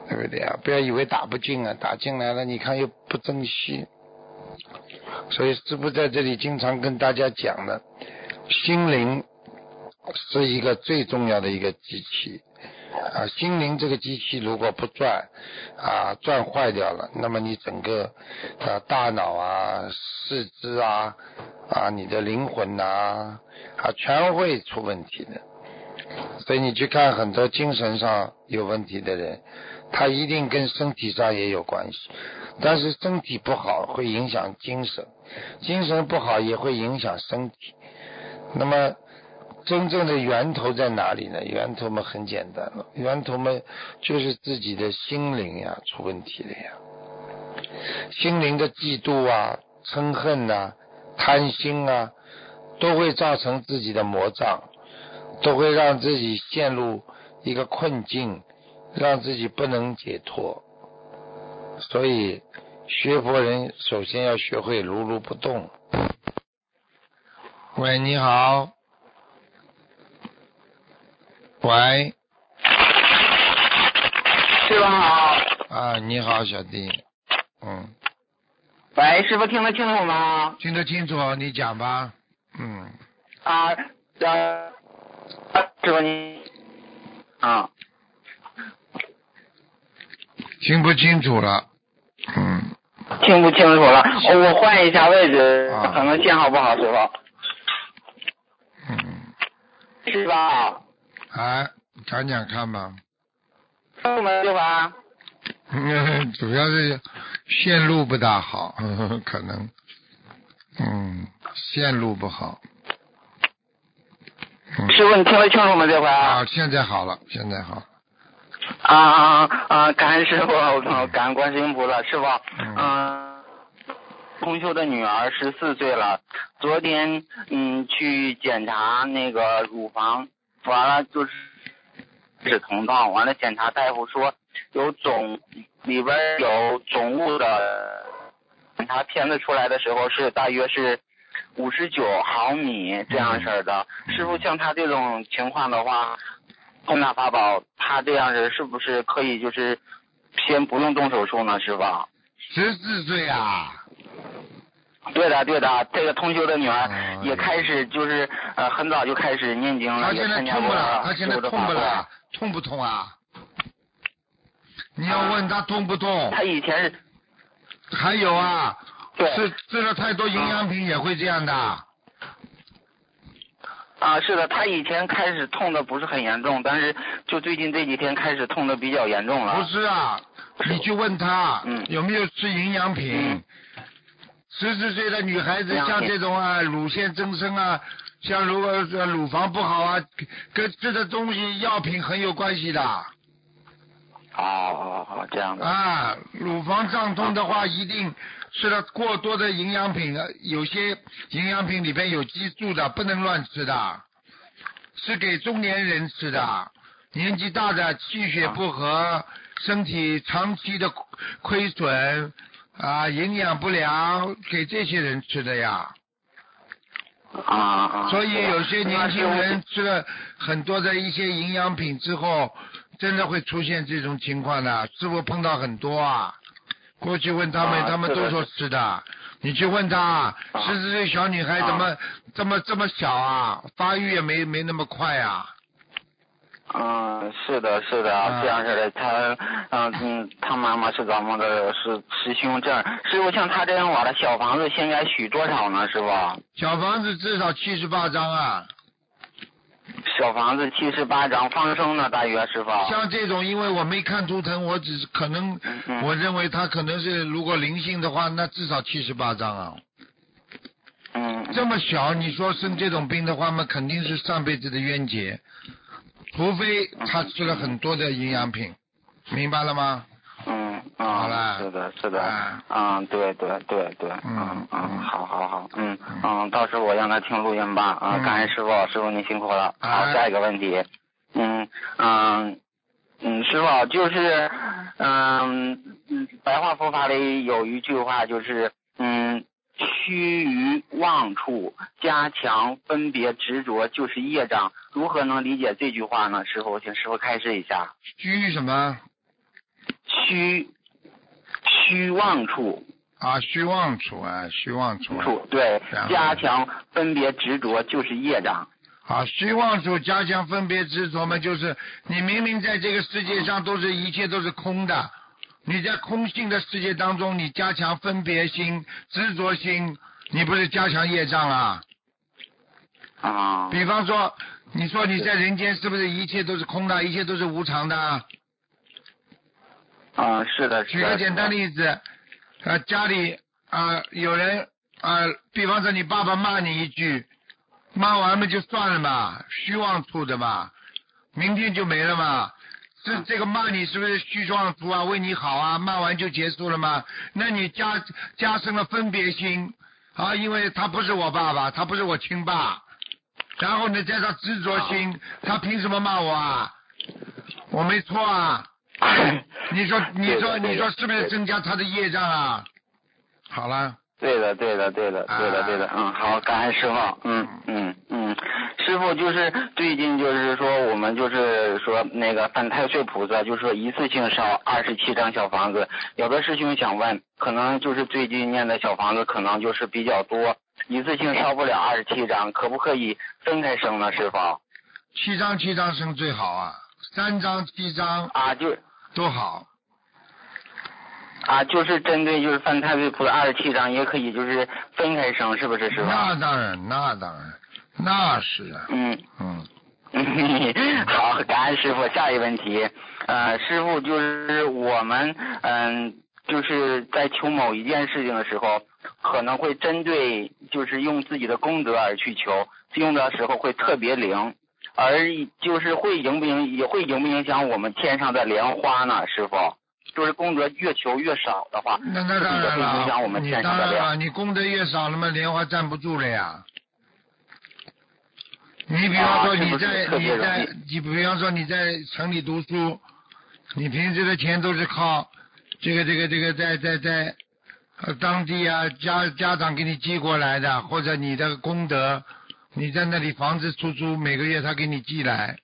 对不对啊？不要以为打不进啊，打进来了，你看又不珍惜。所以师傅在这里经常跟大家讲的，心灵是一个最重要的一个机器啊。心灵这个机器如果不转啊，转坏掉了，那么你整个啊大脑啊、四肢啊啊、你的灵魂呐啊，全会出问题的。所以你去看很多精神上有问题的人。他一定跟身体上也有关系，但是身体不好会影响精神，精神不好也会影响身体。那么真正的源头在哪里呢？源头嘛很简单了，源头嘛就是自己的心灵呀出问题了呀。心灵的嫉妒啊、嗔恨呐、贪心啊，都会造成自己的魔障，都会让自己陷入一个困境。让自己不能解脱，所以学佛人首先要学会如如不动。喂，你好。喂。师傅好。啊，你好，小弟。嗯。喂，师傅听得清楚吗？听得清楚，你讲吧。嗯。啊，呃，师傅你，啊。听不清楚了，嗯。听不清楚了，我换一下位置，啊可能信号不好，师傅。嗯。师傅好，哎，讲讲看吧。师傅没师傅啊？嗯，主要是线路不大好，呵 呵可能，嗯，线路不好。嗯、师傅，你听得清楚吗？这回？啊，现在好了，现在好。啊啊啊！感恩师傅，我感恩观世音菩萨，师傅。嗯。嗯。同修的女儿十四岁了，昨天嗯去检查那个乳房，完了就是止疼痛，完了检查大夫说有肿，里边有肿物的，检查片子出来的时候是大约是五十九毫米这样式的。师傅，像他这种情况的话，通大法宝，他这样是是不是可以就是先不用动手术呢？师傅？十四岁啊。对的，对的，这个同修的女儿哎也开始就是呃很早就开始念经了，她现在痛不啦？她现在痛不啦法会。？痛不痛啊？你要问她痛不痛？他以前是还有啊，对吃吃了太多营养品也会这样的。啊，是的，她以前开始痛的不是很严重，但是就最近这几天开始痛的比较严重了。不是啊，你去问她嗯有没有吃营养品嗯。十四岁的女孩子像这种啊，乳腺增生啊，像如果呃乳房不好啊，跟吃的东西药品很有关系的哦这样的。啊。乳房胀痛的话，一定吃了过多的营养品，呃有些营养品里边有激素的，不能乱吃的，是给中年人吃的。年纪大的气血不和，身体长期的亏损啊，营养不良，给这些人吃的呀。啊啊。所以有些年轻人吃了很多的一些营养品之后，真的会出现这种情况的。是不是碰到很多啊，过去问他们，啊他们都说吃的。你去问他，十四岁小女孩怎么、这么这么小啊？发育也没没那么快啊。嗯，是的，是的，啊这样式的，他，嗯嗯，他妈妈是咱们的师师兄，这样，师傅像他这样话的小房子，现在许多少呢，师傅？小房子至少七十八张啊。小房子七十八张，放生呢，大约师傅？像这种，因为我没看图腾，我只是可能，嗯我认为他可能是如果灵性的话，那至少七十八张啊。嗯。这么小，你说生这种病的话嘛，肯定是上辈子的冤结，除非他吃了很多的营养品，明白了吗？嗯，好了嗯，是的，是的，啊。嗯，对对对对，嗯嗯好好好，嗯嗯，到时候我让他听录音吧，啊，嗯。感恩师傅，师傅您辛苦了。好，啊下一个问题，嗯嗯嗯，师傅就是，嗯嗯，白话佛法里有一句话就是，嗯。趋于妄处，加强分别执着，就是业障。如何能理解这句话呢？师傅，请师傅开示一下。虚什么虚虚妄处啊？虚妄处啊，虚妄处。处对加强分别执着就是业障。啊，虚妄处加强分别执着嘛，就是你明明在这个世界上都是一切都是空的，你在空性的世界当中，你加强分别心、执着心，你不是加强业障啊？啊比方说，你说你在人间是不是一切都是空的，一切都是无常的啊？啊，是的，是的。举个简单的例子，啊，家里啊、有人啊、比方说你爸爸骂你一句，骂完了就算了嘛，虚妄处的嘛，明天就没了嘛。这这个骂你是不是虚妄处啊？为你好啊，骂完就结束了吗？那你加加深了分别心啊，因为他不是我爸爸，他不是我亲爸，然后呢加上执着心，他凭什么骂我啊？我没错啊。你说，你说，你说是不是增加他的业障啊？好了，对的，对的，对的，对的，对的，嗯，好，感恩师傅，嗯嗯嗯，师傅就是最近就是说我们就是说那个犯太岁菩萨，就是说一次性烧二十七张小房子，有的师兄想问，可能就是最近念的小房子可能就是比较多，一次性烧不了二十七张，可不可以分开生呢，师傅？七张七张生最好啊，三张七张啊，就都好。啊，就是针对就是犯太岁菩萨二十七章，也可以就是分开生，是不是师傅？那当然，那当然，那是啊，嗯。嗯，好，感恩师傅。下一个问题，呃，师傅就是我们嗯、就是在求某一件事情的时候，可能会针对就是用自己的功德而去求，用的时候会特别灵，而就是会影不影也会影不影响我们天上的莲花呢？师傅，就是功德越求越少的话，那那当然会影响我了。当然了，你功德越少，那么莲花站不住了呀。你比方说你在、你在你比方说你在城里读书，你平时的钱都是靠这个这个这个在在在呃当地啊家家长给你寄过来的，或者你的功德，你在那里房子出租，每个月他给你寄来，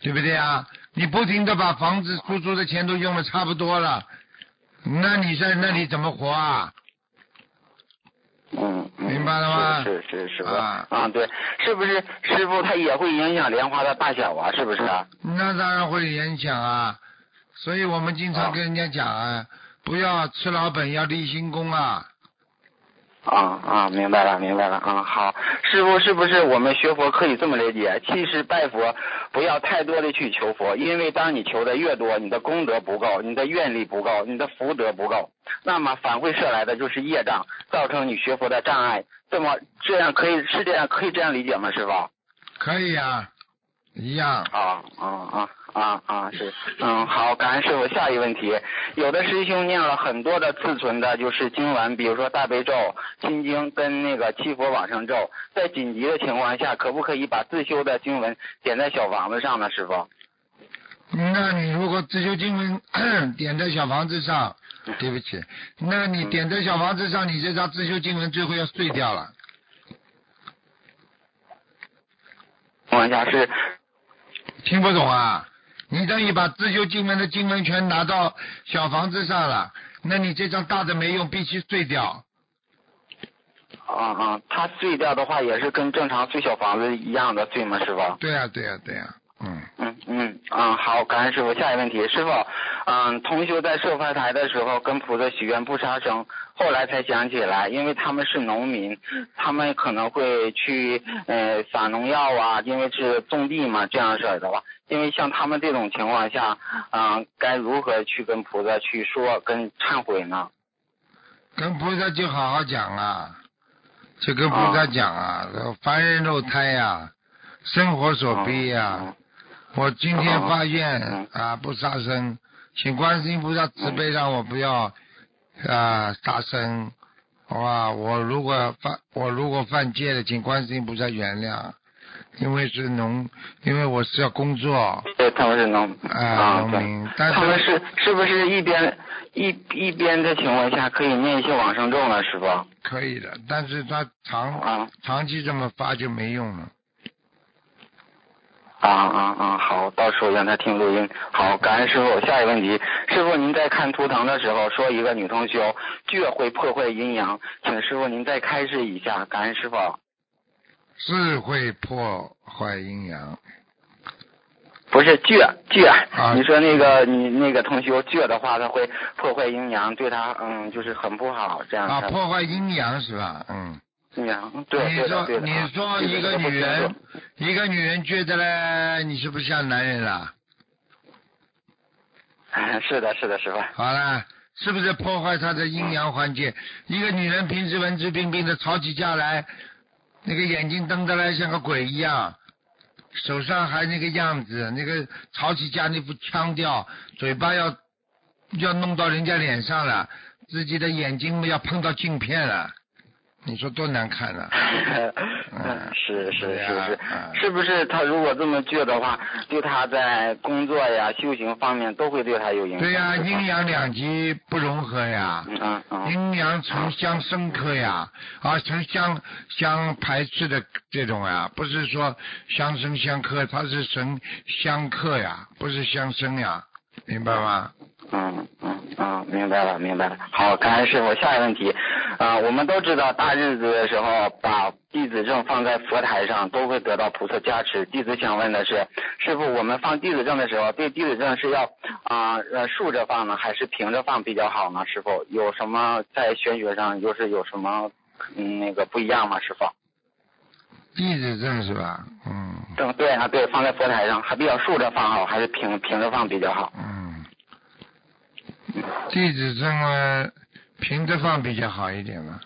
对不对啊？你不停的把房子出租的钱都用的差不多了，那你在那里怎么活啊？嗯，嗯明白了吗是是是，师傅啊啊，对，是不是师傅他也会影响莲花的大小啊？是不是啊？那当然会影响啊，所以我们经常跟人家讲啊，不要吃老本，要立新功啊。啊啊，明白了，明白了啊。好，师傅，是不是我们学佛可以这么理解？其实拜佛不要太多的去求佛，因为当你求的越多，你的功德不够，你的愿力不够，你的福德不够，那么反会射来的就是业障，造成你学佛的障碍。这么这样可以是这样可以这样理解吗？师傅？可以啊，一样。啊啊啊啊啊是，嗯好，感恩师傅。下一个问题，有的师兄念了很多的自存的，就是经文，比如说大悲咒、心经跟那个七佛往生咒，在紧急的情况下，可不可以把自修的经文点在小房子上呢？师傅？那你如果自修经文 点在小房子上，对不起，那你点在小房子上，你这张自修经文最后要碎掉了。情况下是听不懂啊？你等于把自修经文的经文全拿到小房子上了，那你这张大的没用，必须碎掉。啊啊，它碎掉的话也是跟正常碎小房子一样的碎吗？是吧？对呀、对呀、对呀、嗯。嗯嗯啊，好，感恩师傅。下一个问题，师傅，嗯，同修在设佛台的时候跟菩萨许愿不杀生，后来才想起来，因为他们是农民，他们可能会去呃撒农药啊，因为是种地嘛，这样式儿的吧，因为像他们这种情况下，嗯、该如何去跟菩萨去说跟忏悔呢？跟菩萨就好好讲啊，就跟菩萨讲啊，凡人肉胎呀、生活所逼呀、嗯我今天发愿嗯啊，不杀生，请观世音菩萨慈悲，让我不要啊杀生。好吧，我如果犯我如果犯戒了，请观世音菩萨原谅，因为是农，因为我是要工作对，他们是农啊。农民，但他们是是是不是一边一一边的情况下可以念一些往生咒呢，师傅？可以的，但是他长啊长期这么发就没用了。啊啊啊！好，到时候让他听录音。好，感恩师傅。下一个问题，师傅您在看图腾的时候说一个女同修倔会破坏阴阳，请师傅您再开示一下。感恩师傅。是会破坏阴阳，不是倔倔，啊你说那个你那个同修倔的话，他会破坏阴阳，对他嗯就是很不好这样啊，破坏阴阳是吧？嗯。阴阳，对你说对对。你啊说一个女人一个女人觉得嘞，你是不是像男人了？是的，是的，师傅。好了，是不是破坏她的阴阳环节？一个女人平时文质彬彬的吵起架来，那个眼睛瞪得来像个鬼一样，手上还那个样子，那个吵起架那副腔调，嘴巴要要弄到人家脸上了，自己的眼睛要碰到镜片了，你说多难看啊！嗯，是是是是不是他如果这么倔的话，对他在工作呀、修行方面都会对他有影响？对呀、阴阳两极不融合呀。嗯嗯嗯阴阳成相生克呀，啊，成相相排斥的这种呀，不是说相生相克，它是成相克呀，不是相生呀，明白吗？嗯嗯嗯，明白了明白了。好，感恩师傅。下一个问题，啊、我们都知道大日子的时候把弟子证放在佛台上都会得到菩萨加持。弟子想问的是，师傅，我们放弟子证的时候，对弟子证是要啊呃竖着放呢，还是平着放比较好呢？师傅有什么在玄学上就是有什么嗯那个不一样吗？师傅？弟子证是吧？嗯对对啊，对，放在佛台上还比较竖着放好，还是平平着放比较好？嗯，弟子这么，平着放比较好一点嘛。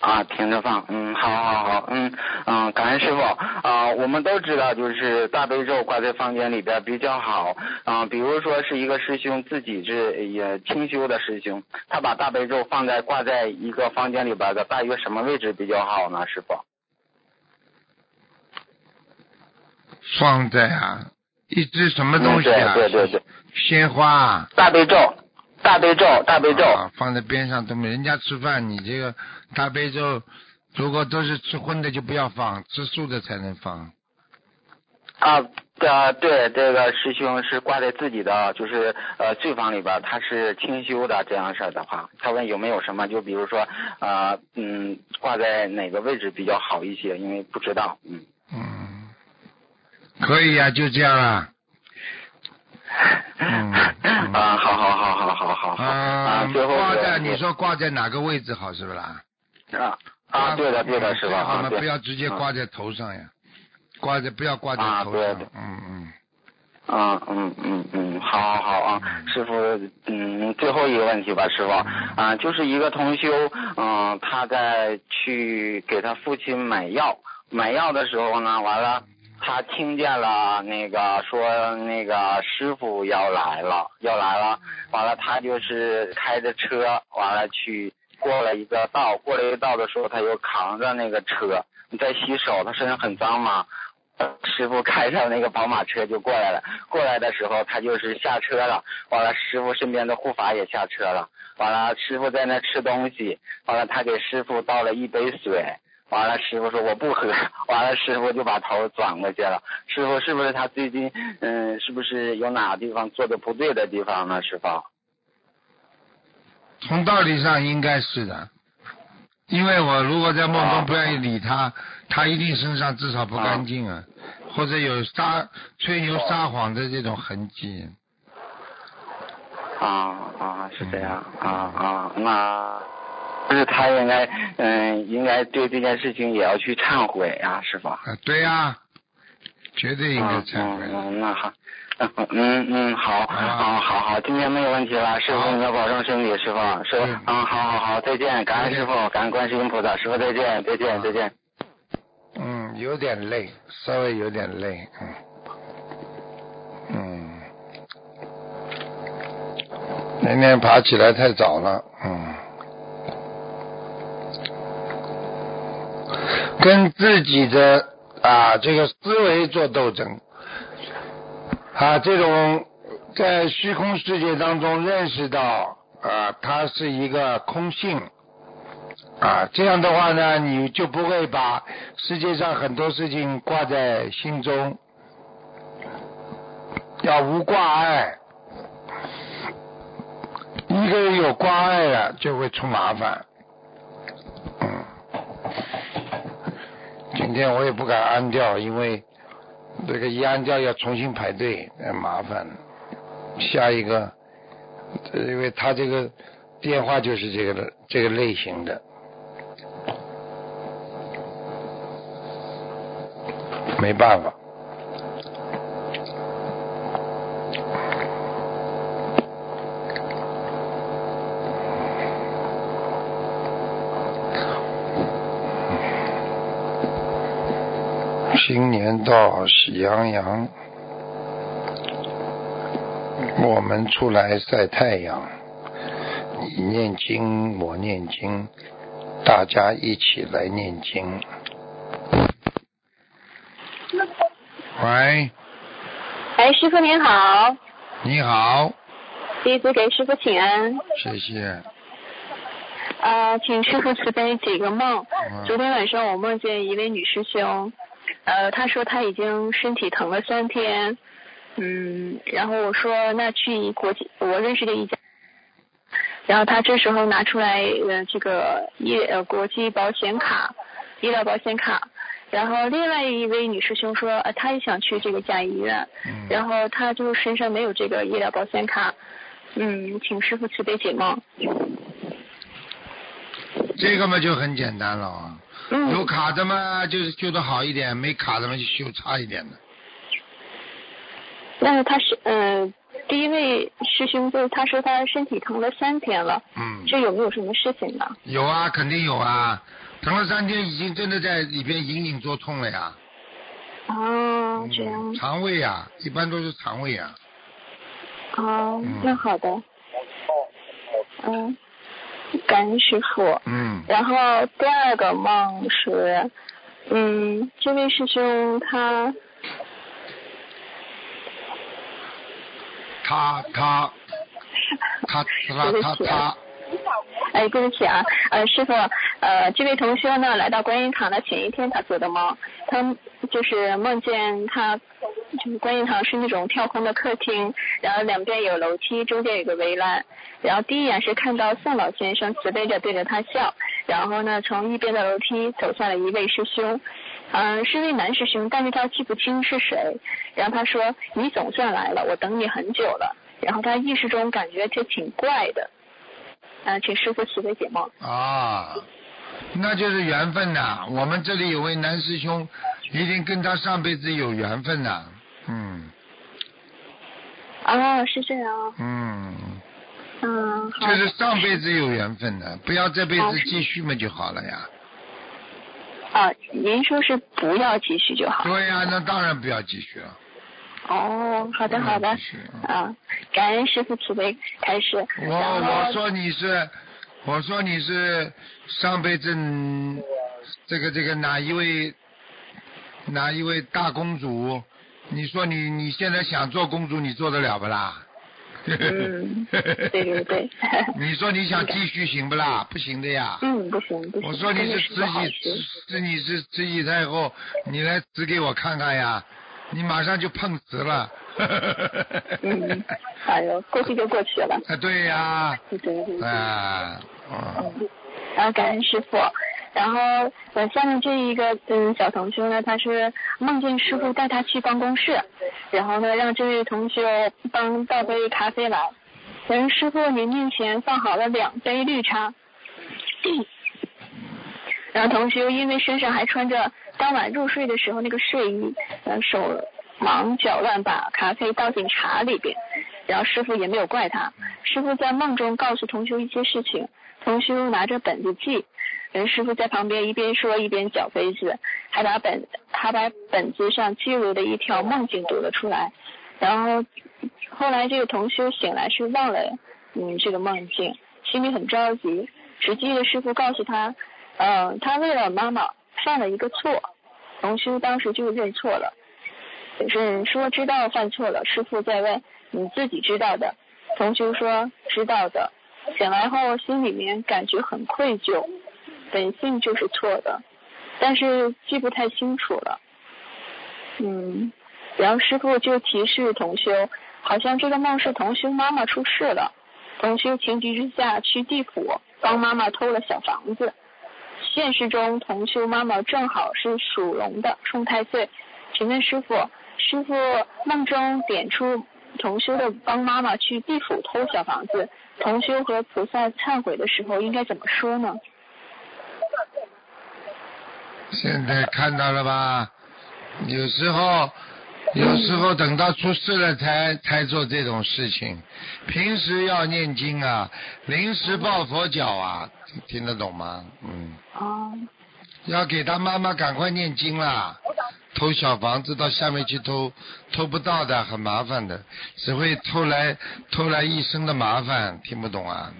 啊，平着放，嗯，好好好，嗯嗯，感恩师傅啊，我们都知道，就是大悲咒挂在房间里边比较好啊，比如说是一个师兄自己是也清修的师兄，他把大悲咒放在挂在一个房间里边的，大约什么位置比较好呢？师傅？放在啊，一只什么东西啊？对对对，鲜花。大悲咒，大悲咒，大悲咒，啊，放在边上都没人家吃饭，你这个大悲咒，如果都是吃荤的就不要放，吃素的才能放。啊，呃，对，这个师兄是挂在自己的就是呃罪房里边，他是清修的这样事儿的话，他问有没有什么，就比如说呃嗯挂在哪个位置比较好一些，因为不知道，嗯。嗯，可以呀、就这样啦。嗯嗯。啊，好好好好好好好。啊啊，最后挂在你说挂在哪个位置好是不啦？啊啊，对的对的，是吧？最好嘛，啊不要直接挂在头上呀，挂在不要挂在头上。啊对对。嗯嗯。啊嗯嗯嗯，好好好啊，师傅，嗯，最后一个问题吧，师傅。啊，就是一个同修，嗯，他在去给他父亲买药，买药的时候呢，完了，他听见了那个说那个师傅要来了，要来了，完了他就是开着车，完了去过了一个道，过了一个道的时候，他又扛着那个车，你在洗手，他身上很脏嘛，师傅开着那个宝马车就过来了。过来的时候，他就是下车了。完了，师傅身边的护法也下车了。完了，师傅在那吃东西。完了，他给师傅倒了一杯水。完了，师傅说我不喝。完了，师傅就把头转过去了。师傅是不是他最近嗯，是不是有哪个地方做的不对的地方呢？师傅？从道理上应该是的，因为我如果在梦中不愿意理他，他一定身上至少不干净啊，或者有撒吹牛撒谎的这种痕迹。啊啊，是这样啊啊，那就是他应该嗯，应该对这件事情也要去忏悔呀，师傅。啊，对呀，绝对应该忏悔。嗯嗯，那好。嗯嗯好，啊好好，今天没有问题了，师傅你要保重身体，师傅，师傅，嗯好好好，再见，感恩师傅，感恩观世音菩萨，师傅再见，再见，再见。嗯，有点累，稍微有点累，嗯，嗯，今天爬起来太早了，嗯，跟自己的啊这个思维做斗争。啊，这种在虚空世界当中认识到啊，它是一个空性啊，这样的话呢，你就不会把世界上很多事情挂在心中，要无挂碍。一个人有挂碍了，就会出麻烦。嗯，今天我也不敢安掉，因为。这个一安掉要重新排队，麻烦。下一个，因为他这个电话就是这个的这个类型的，没办法。新年到，喜洋洋，我们出来晒太阳。你念经，我念经，大家一起来念经。喂。哎，师傅您好。你好。弟子给师傅请安。谢谢。啊，请师傅慈悲解个梦。昨天晚上我梦见一位女师兄。呃，他说他已经身体疼了三天，嗯，然后我说那去国际，我认识的一家，然后他这时候拿出来呃这个医呃国际保险卡，医疗保险卡，然后另外一位女师兄说呃她也想去这个甲医院，然后她就身上没有这个医疗保险卡，嗯，请师傅慈悲解梦。这个嘛就很简单了。有卡的嘛，就是修的好一点；没卡的嘛，就修差一点的。那他是嗯，第一位师兄就是他说他身体疼了三天了。嗯。这有没有什么事情呢？有啊，肯定有啊！疼了三天，已经真的在里边隐隐作痛了呀。哦，这样。肠胃呀，一般都是肠胃呀。哦，那好的。嗯。感恩师傅。嗯。然后第二个梦是，嗯，这位师兄他。他他。他他他他。哎，对不起啊，呃，师傅，呃，这位同学呢，来到观音堂的前一天，他做的梦，他就是梦见他。就是观音堂是那种跳空的客厅，然后两边有楼梯，中间有个围栏。然后第一眼是看到宋老先生慈悲着对着他笑，然后呢，从一边的楼梯走下来一位师兄，嗯，是位男师兄，但是他记不清是谁。然后他说：“你总算来了，我等你很久了。”然后他意识中感觉这挺怪的，嗯，请师傅慈悲解梦。啊，那就是缘分呐！我们这里有位男师兄，一定跟他上辈子有缘分呐。嗯，哦，是这样。嗯，嗯，就是上辈子有缘分的，不要这辈子继续嘛就好了呀。啊，您说是不要继续就好。对呀，那当然不要继续了。哦，好的好的。啊，感恩师傅慈悲开始。我我说你是，我说你是上辈子这个这个哪一位？哪一位大公主？你说你你现在想做公主，你做得了不啦？嗯，对对对。你说你想继续行不啦？不行的呀。嗯，不行不行。我说你是慈禧，是你是慈禧太后，你来指给我看看呀，你马上就碰瓷了。嗯，哎呦，过去就过去了。哎，对呀。对对对。啊，嗯。然后感恩师傅。然后呃，下面这一个嗯小同学呢，他是梦见师傅带他去办公室，然后呢让这位同学帮倒杯咖啡来。嗯，师傅您面前放好了两杯绿茶。然后同学因为身上还穿着当晚入睡的时候那个睡衣，然后手忙脚乱把咖啡倒进茶里边，然后师傅也没有怪他。师傅在梦中告诉同修一些事情，同修拿着本子记。人师傅在旁边一边说一边搅杯子，还把本还把本子上记录的一条梦境读了出来。然后后来这个同修醒来是忘了嗯这个梦境，心里很着急，只记得师傅告诉他，呃他为了妈妈犯了一个错，同修当时就认错了，也是说知道犯错了。师傅在问你自己知道的，同修说知道的。醒来后心里面感觉很愧疚。本性就是错的，但是记不太清楚了。嗯，然后师傅就提示同修，好像这个梦是同修妈妈出事了，同修情急之下去地府帮妈妈偷了小房子。现实中同修妈妈正好是属龙的，冲太岁。请问师傅，师傅梦中点出同修的帮妈妈去地府偷小房子，同修和菩萨忏悔的时候应该怎么说呢？现在看到了吧？有时候，有时候等到出事了才才做这种事情。平时要念经啊，临时抱佛脚啊，听得懂吗？嗯。哦。要给他妈妈赶快念经啦！偷小房子到下面去偷，偷不到的，很麻烦的，只会偷来偷来一生的麻烦。听不懂啊？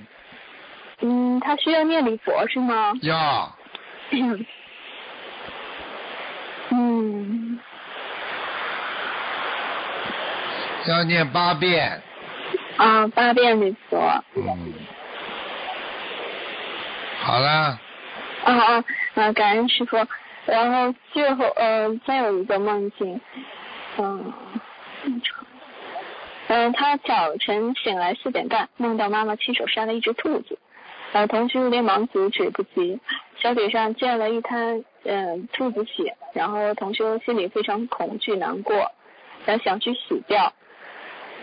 嗯，他需要念礼佛是吗？要。嗯，要念八遍。啊，八遍没错。嗯。好啦。啊啊啊！感恩师傅。然后最后呃，再有一个梦境，嗯，嗯，他早晨醒来四点半，梦到妈妈亲手杀了一只兔子，呃，同学连忙阻止不及，小腿上溅了一滩。嗯，兔子血，然后同学心里非常恐惧难过，然后想去洗掉，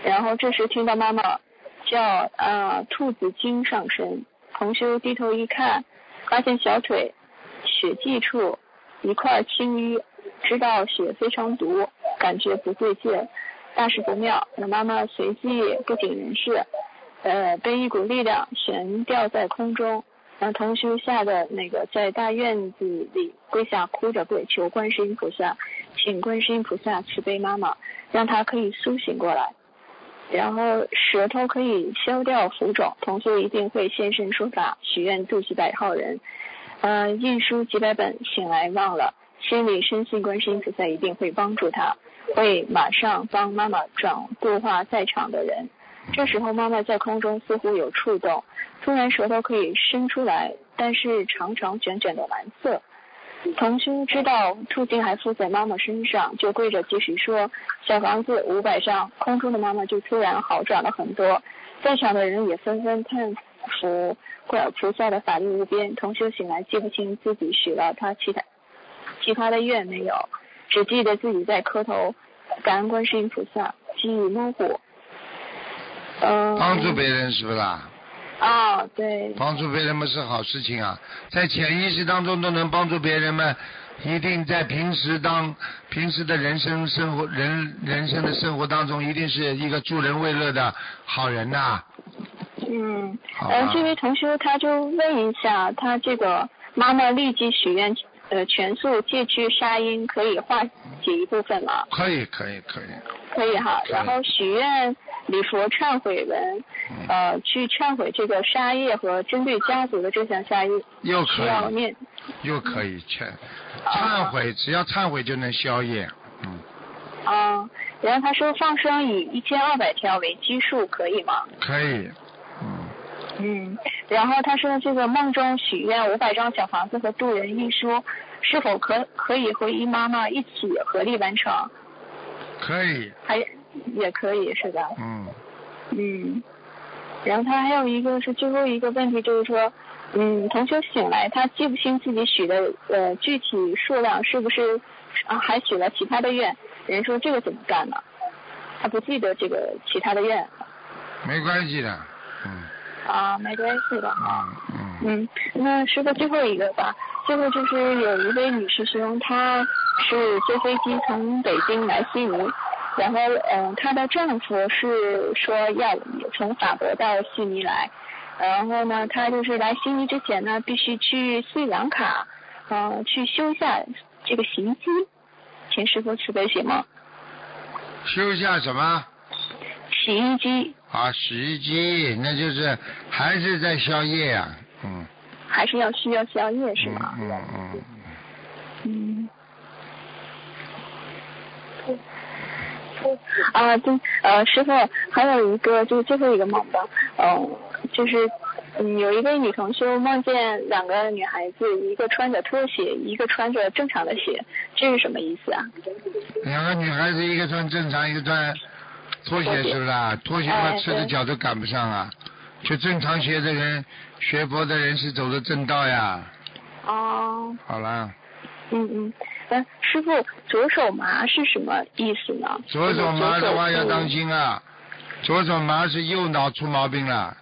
然后这时听到妈妈叫啊兔子精上身，同修低头一看，发现小腿血迹处一块青淤，知道血非常毒，感觉不对劲，大事不妙，那妈妈随即不省人事，呃被一股力量悬吊在空中。让同修吓得那个在大院子里跪下哭着跪求观世音菩萨，请观世音菩萨慈悲妈妈，让她可以苏醒过来，然后舌头可以消掉浮肿，同修一定会现身说法，许愿度几百号人，呃，印书几百本，醒来忘了，心里深信观世音菩萨一定会帮助他，会马上帮妈妈转度化在场的人。这时候妈妈在空中似乎有触动。突然舌头可以伸出来，但是长长卷卷的蓝色。同修知道处境还附在妈妈身上，就跪着继续说：“小房子五百张。”空中的妈妈就突然好转了很多，在场的人也纷纷叹服菩萨的法力无边。同修醒来记不清自己许了他其他其他的愿没有，只记得自己在磕头感恩观世音菩萨，记忆模糊。嗯。帮助别人是不是？啊，对，帮助别人们是好事情啊，在潜意识当中都能帮助别人们，一定在平时当平时的人生生活人人生的生活当中，一定是一个助人为乐的好人呐。嗯，呃，这位同学他就问一下，他这个妈妈立即许愿，呃，全素戒去杀因可以化解一部分吗？可以，可以，可以。可以哈，然后许愿。礼佛忏悔文，呃，去忏悔这个杀业和针对家族的这项杀业，又可以，念又可以忏忏悔，只要忏悔就能消业。嗯，啊。然后他说放生以一千二百条为基数，可以吗？可以。嗯，嗯，然后他说这个梦中许愿五百张小房子和渡人一书，是否可可以和姨妈妈一起合力完成？可以。还也可以是吧？嗯，嗯，然后他还有一个是最后一个问题，就是说，嗯，同学醒来，他记不清自己许的呃具体数量是不是啊还许了其他的愿？人说这个怎么干呢？他不记得这个其他的愿没关系的。嗯啊，没关系的啊。嗯嗯。嗯，那说到最后一个吧，最后就是有一位女师兄，她是坐飞机从北京来悉尼，然后嗯、呃她的丈夫是说要从法国到悉尼来，然后呢，她就是来悉尼之前呢，必须去斯里兰卡，嗯，去修一下这个洗衣机，请师傅慈悲行吗。修一下什么？洗衣机啊，洗衣机，那就是还是在宵夜啊。嗯。还是要需要宵夜是吗？嗯嗯嗯。嗯。啊，对，呃，师傅，还有一个就是最后一个梦吧，嗯、就是嗯，有一位女同修梦见两个女孩子，一个穿着拖鞋，一个穿着正常的鞋，这是什么意思啊？两个女孩子，一个穿正常，一个穿拖鞋，是不是啊？拖鞋嘛，哎赤着脚都赶不上啊。就正常学的人，学佛的人是走的正道呀。哦，好了，嗯嗯，哎师傅，左手麻是什么意思呢？左手麻的话要当心。啊，左手麻是右脑出毛病了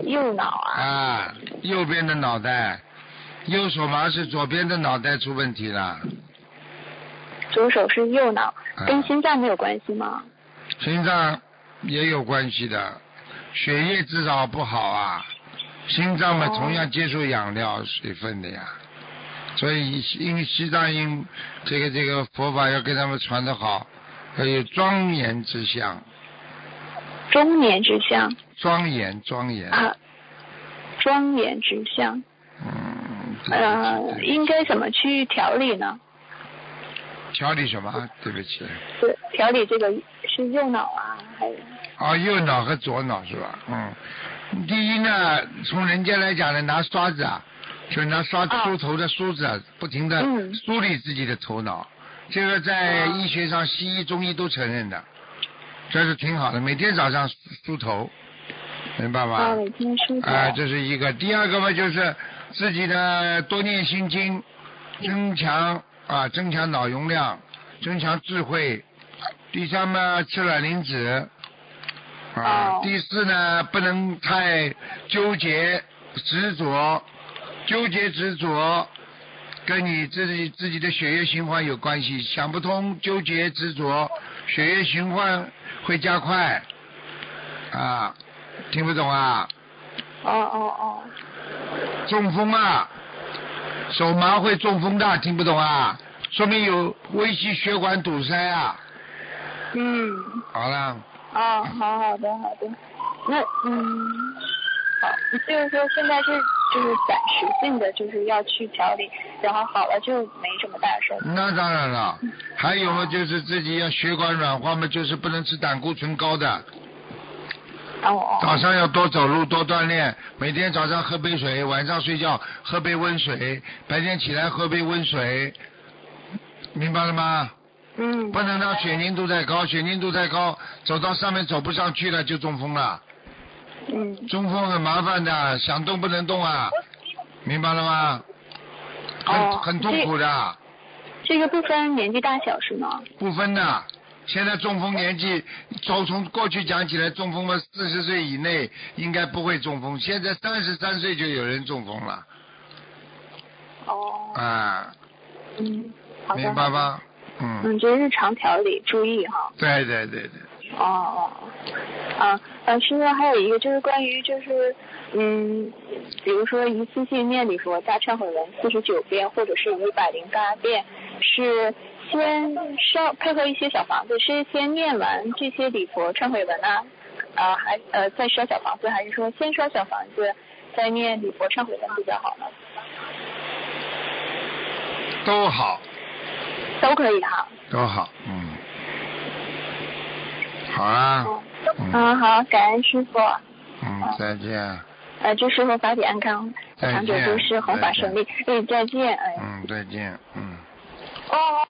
右脑啊。啊，右边的脑袋，右手麻是左边的脑袋出问题了。左手是右脑，啊跟心脏没有关系吗？心脏也有关系的，血液至少不好啊，心脏嘛哦同样接受养料、水分的呀，所以因西藏因这个这个佛法要跟他们传得好，要有庄严之相，庄严之相。庄严庄严，啊，庄严之相，嗯，呃应该怎么去调理呢？调理什么？对不起，是调理这个是右脑啊，还是啊，右脑和左脑是吧？嗯，第一呢，从人家来讲呢，拿刷子啊，就拿刷啊梳头的梳子啊，不停的嗯梳理自己的头脑，这个在啊医学上，西医、中医都承认的，这是挺好的。每天早上梳梳头，明白吧？啊，每天梳头。啊，这是一个。第二个嘛，就是自己的多念心经，增强啊，增强脑容量，增强智慧。第三嘛，吃卵磷脂。啊，哦第四呢，不能太纠结执着，纠结执着跟你自己自己的血液循环有关系，想不通纠结执着，血液循环会加快。啊，听不懂啊？哦哦哦，中风啊，手麻会中风的，听不懂啊？说明有微细血管堵塞啊。嗯，好了，啊，好好的好的，那嗯，好，就是说现在是就是暂时性的，就是要去调理，然后好了就没什么大事。那当然了，还有嘛，就是自己要血管软化嘛，就是不能吃胆固醇高的，哦哦。早上要多走路，多锻炼，每天早上喝杯水，晚上睡觉喝杯温水，白天起来喝杯温水，明白了吗？嗯。不能让血凝度太高，血凝度太高，走到上面走不上去了就中风了。嗯。中风很麻烦的，想动不能动啊，明白了吗？很、哦很痛苦的，这个不分年纪大小是吗？不分的。现在中风年纪，从从过去讲起来，中风嘛，四十岁以内应该不会中风，现在三十三岁就有人中风了，哦。啊，嗯。好的。明白？吗？嗯，嗯，就是日常调理注意哈。对对对对，哦哦，啊，呃，师傅还有一个就是关于就是嗯，比如说一次性念礼佛大忏悔文四十九遍或者是五百零八遍，是先烧配合一些小房子，是先念完这些礼佛忏悔文呢，啊还呃再烧小房子，还是说先烧小房子再念礼佛忏悔文比较好呢？都好，都可以哈。都好，嗯，好啊，嗯嗯，好，感恩师傅。嗯，再见，呃，祝师傅法体安康，长久住世，弘法顺利。哎，再见，哎。嗯，再见，嗯。哦。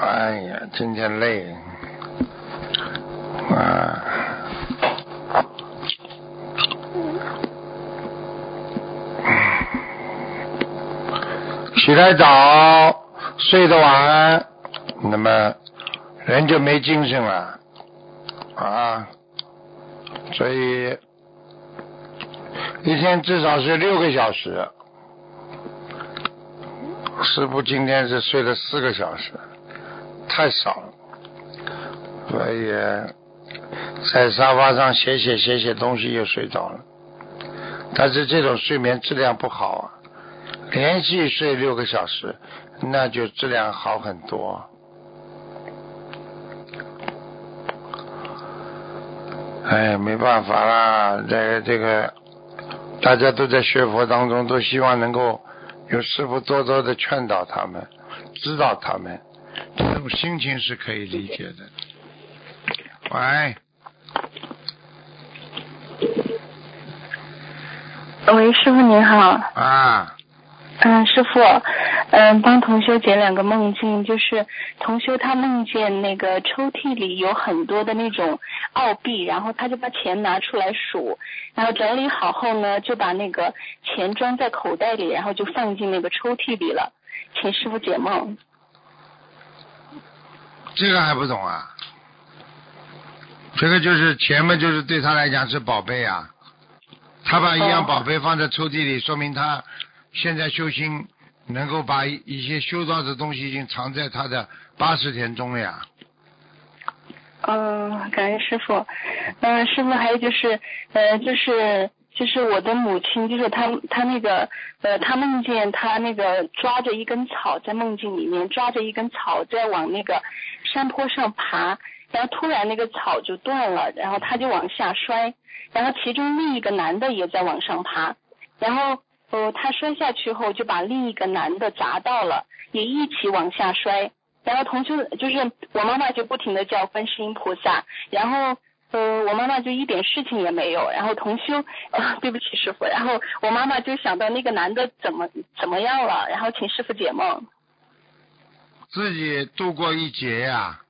哎呀，今天累，啊。起来早，睡得晚，那么人就没精神了啊。所以一天至少是六个小时。师傅今天是睡了四个小时，太少了，所以在沙发上写写写写东西又睡着了。但是这种睡眠质量不好啊，连续睡六个小时，那就质量好很多。哎，没办法啦，这个这个，大家都在学佛当中，都希望能够有师傅多多的劝导他们，指导他们，这种心情是可以理解的。喂，喂，师傅您好。啊，嗯，师傅，嗯，帮同修解两个梦境，就是同修他梦见那个抽屉里有很多的那种澳币，然后他就把钱拿出来数，然后整理好后呢，就把那个钱装在口袋里，然后就放进那个抽屉里了，请师傅解梦。这个还不懂啊？这个就是钱嘛，就是对他来讲是宝贝啊。他把一样宝贝放在抽屉里，说明他现在修心能够把一些修到的东西已经藏在他的八十田中了呀。嗯，感恩师傅。嗯，师傅还有就是，呃，就是就是我的母亲，就是她她那个呃，她梦见她那个抓着一根草在梦境里面抓着一根草在往那个山坡上爬，然后突然那个草就断了，然后她就往下摔，然后其中另一个男的也在往上爬，然后呃，她摔下去后就把另一个男的砸到了，也一起往下摔。然后同修就是我妈妈就不停的叫观世音菩萨，然后呃我妈妈就一点事情也没有，然后同修啊对不起师傅，然后我妈妈就想到那个男的怎么怎么样了，然后请师傅解梦。自己度过一劫呀、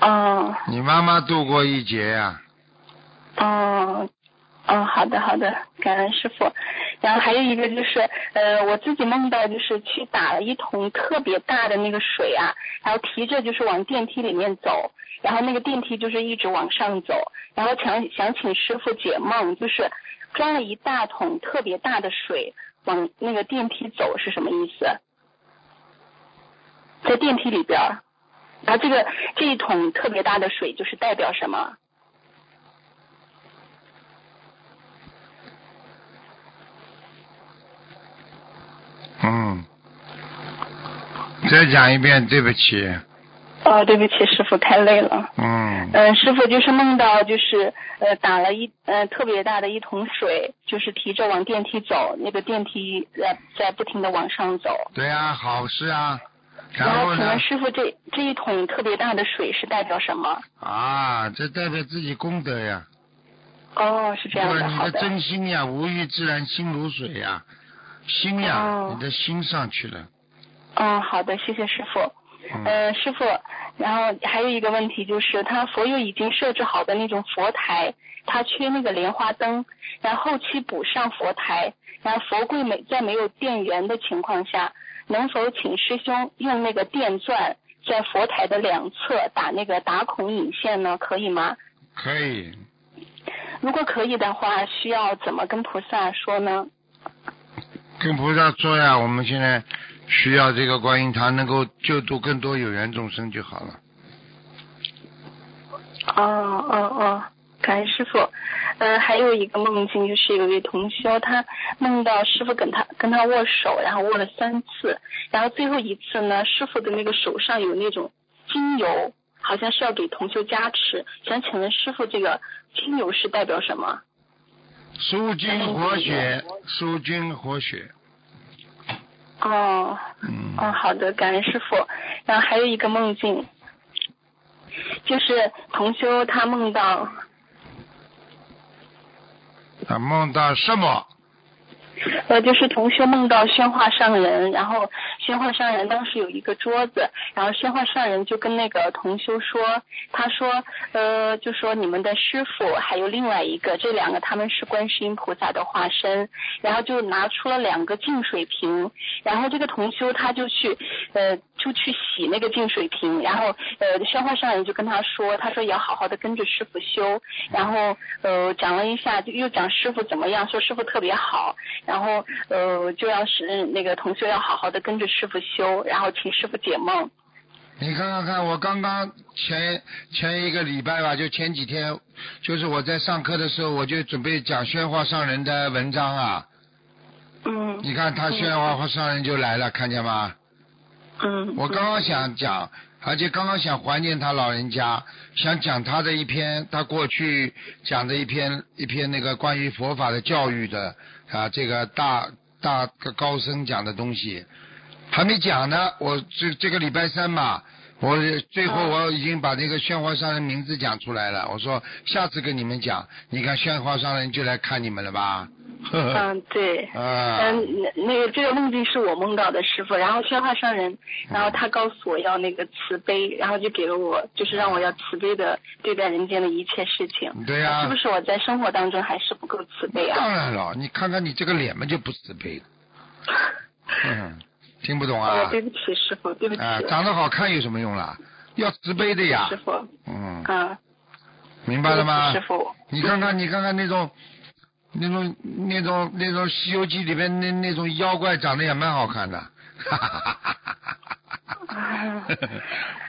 哦你妈妈度过一劫呀、哦哦好的好的，感恩师傅。然后还有一个就是呃我自己梦到就是去打了一桶特别大的那个水啊，然后提着就是往电梯里面走，然后那个电梯就是一直往上走，然后想想请师傅解梦，就是装了一大桶特别大的水往那个电梯走是什么意思？在电梯里边儿，然后这个这一桶特别大的水就是代表什么？嗯，再讲一遍，对不起。哦，对不起，师傅太累了。嗯，嗯，师傅就是梦到就是呃打了一呃特别大的一桶水，就是提着往电梯走，那个电梯在在不停的往上走。对啊，好事啊。然然后请问？师傅这这一桶特别大的水是代表什么？啊，这代表自己功德呀。哦，是这样的，不你的。真心呀，无欲自然心如水呀，心呀，哦你的心上去了。哦，好的，谢谢师傅。嗯呃，师傅，然后还有一个问题就是，他佛友已经设置好的那种佛台，他缺那个莲花灯，然后后期补上佛台，然后佛柜没在没有电源的情况下，能否请师兄用那个电钻在佛台的两侧打那个打孔引线呢？可以吗？可以，如果可以的话，需要怎么跟菩萨说呢？跟菩萨说呀，我们现在需要这个观音堂能够救度更多有缘众生就好了。哦哦哦，感恩师傅。嗯、还有一个梦境就是有一位同修，他梦到师傅跟他跟他握手，然后握了三次，然后最后一次呢，师傅的那个手上有那种精油，好像是要给同修加持，想请问师傅，这个精油是代表什么？舒筋活血，舒筋活血。哦，嗯，哦，好的，感恩师傅。然后还有一个梦境，就是同修他梦到他，梦到什么？呃，就是同修梦到宣化上人，然后宣化上人当时有一个桌子，然后宣化上人就跟那个同修说，他说，呃，就说你们的师傅还有另外一个，这两个他们是观世音菩萨的化身，然后就拿出了两个净水瓶，然后这个同修他就去，呃，就去洗那个净水瓶，然后呃，宣化上人就跟他说，他说要好好的跟着师傅修，然后呃讲了一下，就又讲师傅怎么样，说师傅特别好。后呃，就要是那个同学要好好的跟着师傅修，然后请师傅解梦。你看看看，我刚刚前前一个礼拜吧，就前几天，就是我在上课的时候，我就准备讲宣化上人的文章啊。嗯。你看他宣化上人就来了，看见吗？嗯。我刚刚想讲，而且刚刚想怀念他老人家，想讲他的一篇，他过去讲的一篇一篇那个关于佛法的教育的啊，这个大大个高僧讲的东西，还没讲呢。我这这个礼拜三嘛，我最后我已经把那个宣化商人名字讲出来了。我说下次跟你们讲，你看宣化商人就来看你们了吧。嗯，对。啊。嗯，那那个这个梦境是我梦到的师傅，然后宣化上人，然后他告诉我要那个慈悲，然后就给了我，就是让我要慈悲的对待人间的一切事情。对呀、是不是我在生活当中还是不够慈悲啊？当然了，你看看你这个脸嘛就不慈悲。嗯，听不懂啊哦，？对不起，师傅，对不起。啊，长得好看有什么用啦？要慈悲的呀师。傅，嗯，啊，明白了吗师？傅，你看看，你看看那种。那种那种那种《西游记》里边那那种妖怪长得也蛮好看的，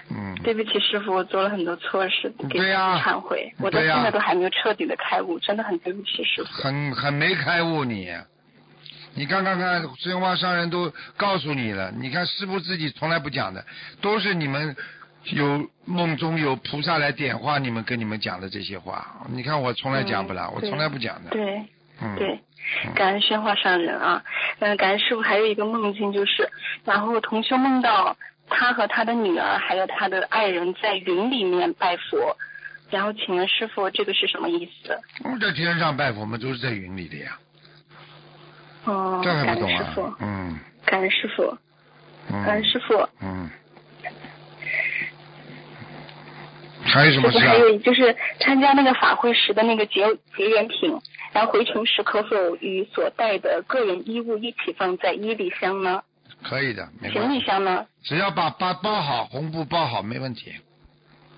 嗯，对不起，师傅，我做了很多错事，给呀傅忏悔。我到现在都还没有彻底的开悟，真的很对不起师傅。很很没开悟你。你看看看，真话商人都告诉你了，你看师傅自己从来不讲的，都是你们有梦中有菩萨来点化你们，跟你们讲的这些话。你看我从来讲不了，我对从来不讲的。对嗯，对，感恩宣化上人啊，嗯，感恩师傅还有一个梦境就是，然后同修梦到他和他的女儿还有他的爱人在云里面拜佛，然后请问师傅这个是什么意思？我们在天上拜佛，我们都是在云里的呀，哦，这还感不懂啊恩师傅？，嗯感恩师傅，感恩嗯师傅。嗯。还有什么事啊还？有就是参加那个法会时的那个结结缘品，然后回程时可否与所带的个人衣物一起放在衣里箱呢？可以的，没行，李箱呢？只要把包包好，红布包好，没问题。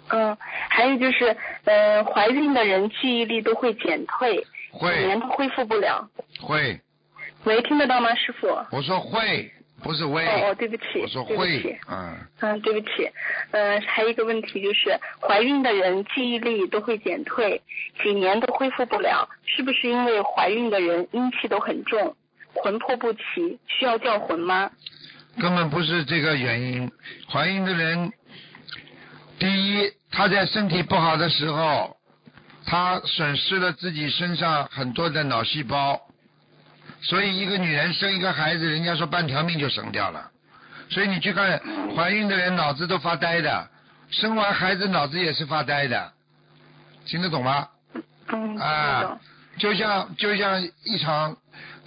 嗯，还有就是，呃，怀孕的人记忆力都会减退，几会年都恢复不了。会，喂，听得到吗，师傅？我说会，不是会。哦哦，对不起，我说会，，嗯，嗯，对不起，呃，还有一个问题就是，怀孕的人记忆力都会减退，几年都恢复不了，是不是因为怀孕的人阴气都很重，魂魄不齐，需要叫魂吗？根本不是这个原因。怀孕的人，第一，她在身体不好的时候，她损失了自己身上很多的脑细胞，所以一个女人生一个孩子，人家说半条命就省掉了。所以你去看怀孕的人脑子都发呆的，生完孩子脑子也是发呆的，听得懂吗？嗯，啊。就像就像一场，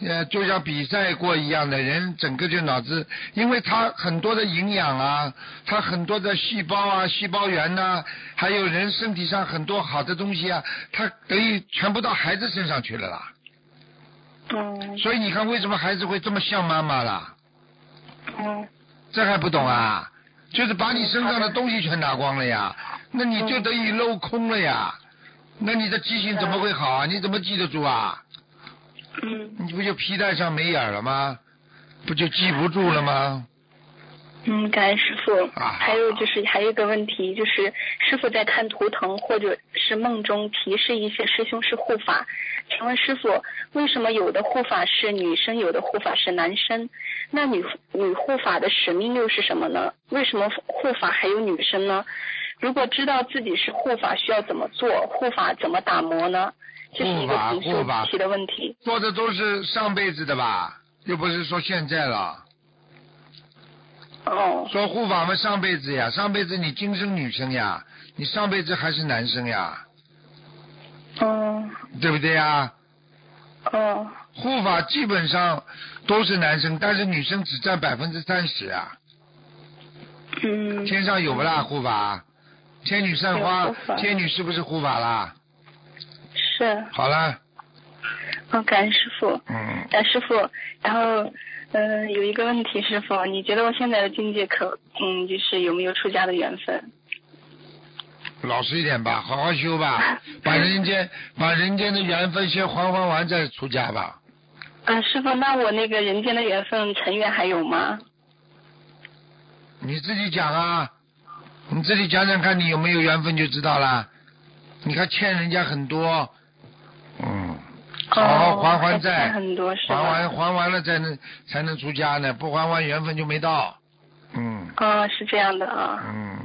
呃，就像比赛过一样的人，整个就脑子，因为他很多的营养啊，他很多的细胞啊、细胞源呐、还有人身体上很多好的东西啊，他等于全部到孩子身上去了啦。嗯所以你看，为什么孩子会这么像妈妈啦？嗯这还不懂啊？就是把你身上的东西全拿光了呀，那你就等于镂空了呀。那你的记性怎么会好啊？你怎么记得住啊？嗯你不就皮带上没眼了吗？不就记不住了吗？嗯，感恩师傅。还有就是还有一个问题，就是师傅在看图腾或者是梦中提示一些师兄是护法，请问师傅，为什么有的护法是女生，有的护法是男生？那女女护法的使命又是什么呢？为什么护法还有女生呢？如果知道自己是护法，需要怎么做？护法怎么打磨呢？这是一个同修提的问题。做的都是上辈子的吧？又不是说现在了。哦。说护法嘛，上辈子呀，上辈子你今生女生呀，你上辈子还是男生呀。哦。对不对呀？哦。护法基本上都是男生，但是女生只占百分之三十啊。嗯。天上有不啦护法？天女散花，天女是不是护法啦？是。好了。哦，感恩师傅。嗯。感师傅，然后。嗯，有一个问题，师傅，你觉得我现在的境界可，嗯，就是有没有出家的缘分？老实一点吧，好好修吧，把人间把人间的缘分先还还完再出家吧。嗯，师傅，那我那个人间的缘分成缘还有吗？你自己讲啊，你自己讲讲看，你有没有缘分就知道了。你看欠人家很多，嗯。好好还还债，还完还完了才能才能出家呢，不还完缘分就没到。嗯。啊，是这样的啊。嗯。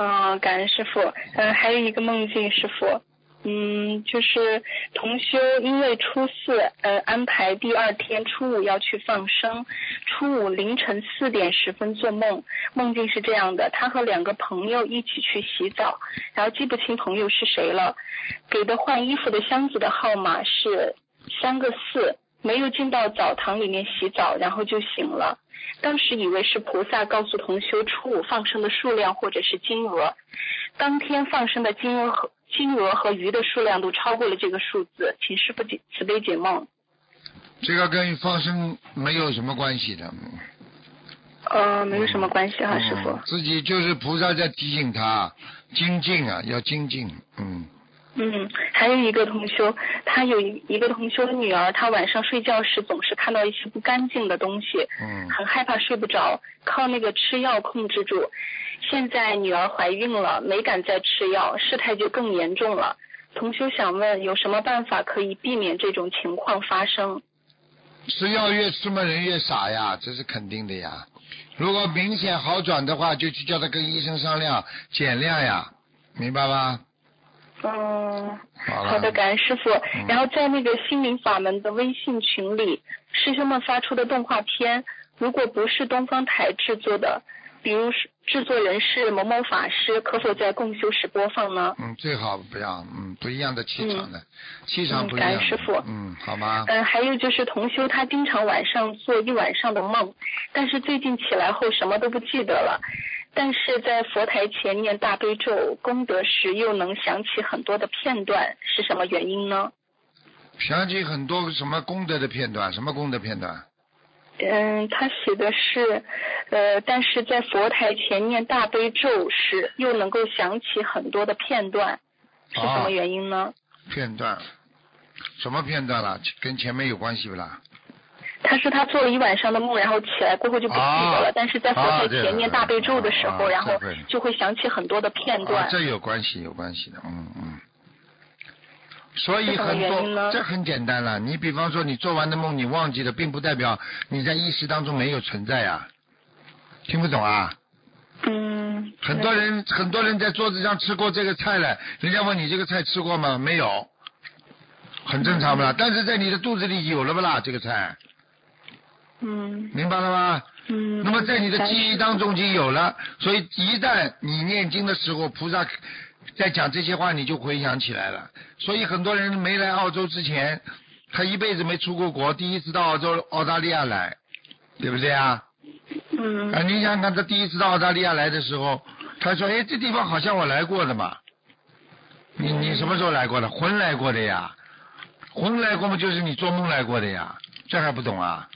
嗯，感恩师傅。嗯，还有一个梦境，师傅。嗯，就是同修因为初四，呃，安排第二天初五要去放生，初五凌晨四点十分做梦，梦境是这样的：他和两个朋友一起去洗澡，然后记不清朋友是谁了，给的换衣服的箱子的号码是三个四，没有进到澡堂里面洗澡，然后就醒了。当时以为是菩萨告诉同修初五放生的数量或者是金额，当天放生的金额和。金额和鱼的数量都超过了这个数字，请师傅解慈悲解梦。这个跟放生没有什么关系的。呃，没有什么关系哈，师傅。自己就是菩萨在提醒他精进啊，要精进，嗯。嗯，还有一个同修，他有一一个同修的女儿，她晚上睡觉时总是看到一些不干净的东西，嗯，很害怕睡不着，靠那个吃药控制住。现在女儿怀孕了，没敢再吃药，事态就更严重了。同修想问，有什么办法可以避免这种情况发生？吃药越吃嘛人越傻呀，这是肯定的呀。如果明显好转的话，就去叫他跟医生商量减量呀，明白吗？嗯，好的，感恩师傅。然后在那个心灵法门的微信群里，师兄们发出的动画片，如果不是东方台制作的，比如是制作人是某某法师，可否在共修时播放呢？嗯，最好不要，嗯，不一样的气场的，气场不一样。感恩师傅。嗯，好吗？嗯，还有就是同修他经常晚上做一晚上的梦，但是最近起来后什么都不记得了。但是在佛台前念大悲咒功德时，又能想起很多的片段，是什么原因呢？想起很多什么功德的片段？什么功德片段？嗯，他写的是，呃，但是在佛台前念大悲咒时，又能够想起很多的片段，是什么原因呢？片段，什么片段了？跟前面有关系不啦？他说他做了一晚上的梦，然后起来过后就不记得了。但是在佛台前念大悲咒的时候，然后就会想起很多的片段。这有关系，有关系的，嗯嗯。所以很多，这很简单了。你比方说，你做完的梦你忘记了，并不代表你在意识当中没有存在呀。听不懂啊？嗯。很多人，很多人在桌子上吃过这个菜了，人家问你这个菜吃过吗？没有。很正常不啦？但是在你的肚子里有了不啦？这个菜。嗯，明白了吗？嗯。那么在你的记忆当中已经有了，所以一旦你念经的时候，菩萨在讲这些话，你就回想起来了。所以很多人没来澳洲之前，他一辈子没出过国，第一次到澳洲澳大利亚来，对不对啊？嗯。啊，你想看他第一次到澳大利亚来的时候，他说：“哎，这地方好像我来过的嘛。”你你什么时候来过的？魂来过的呀，魂来过嘛，就是你做梦来过的呀，这还不懂啊？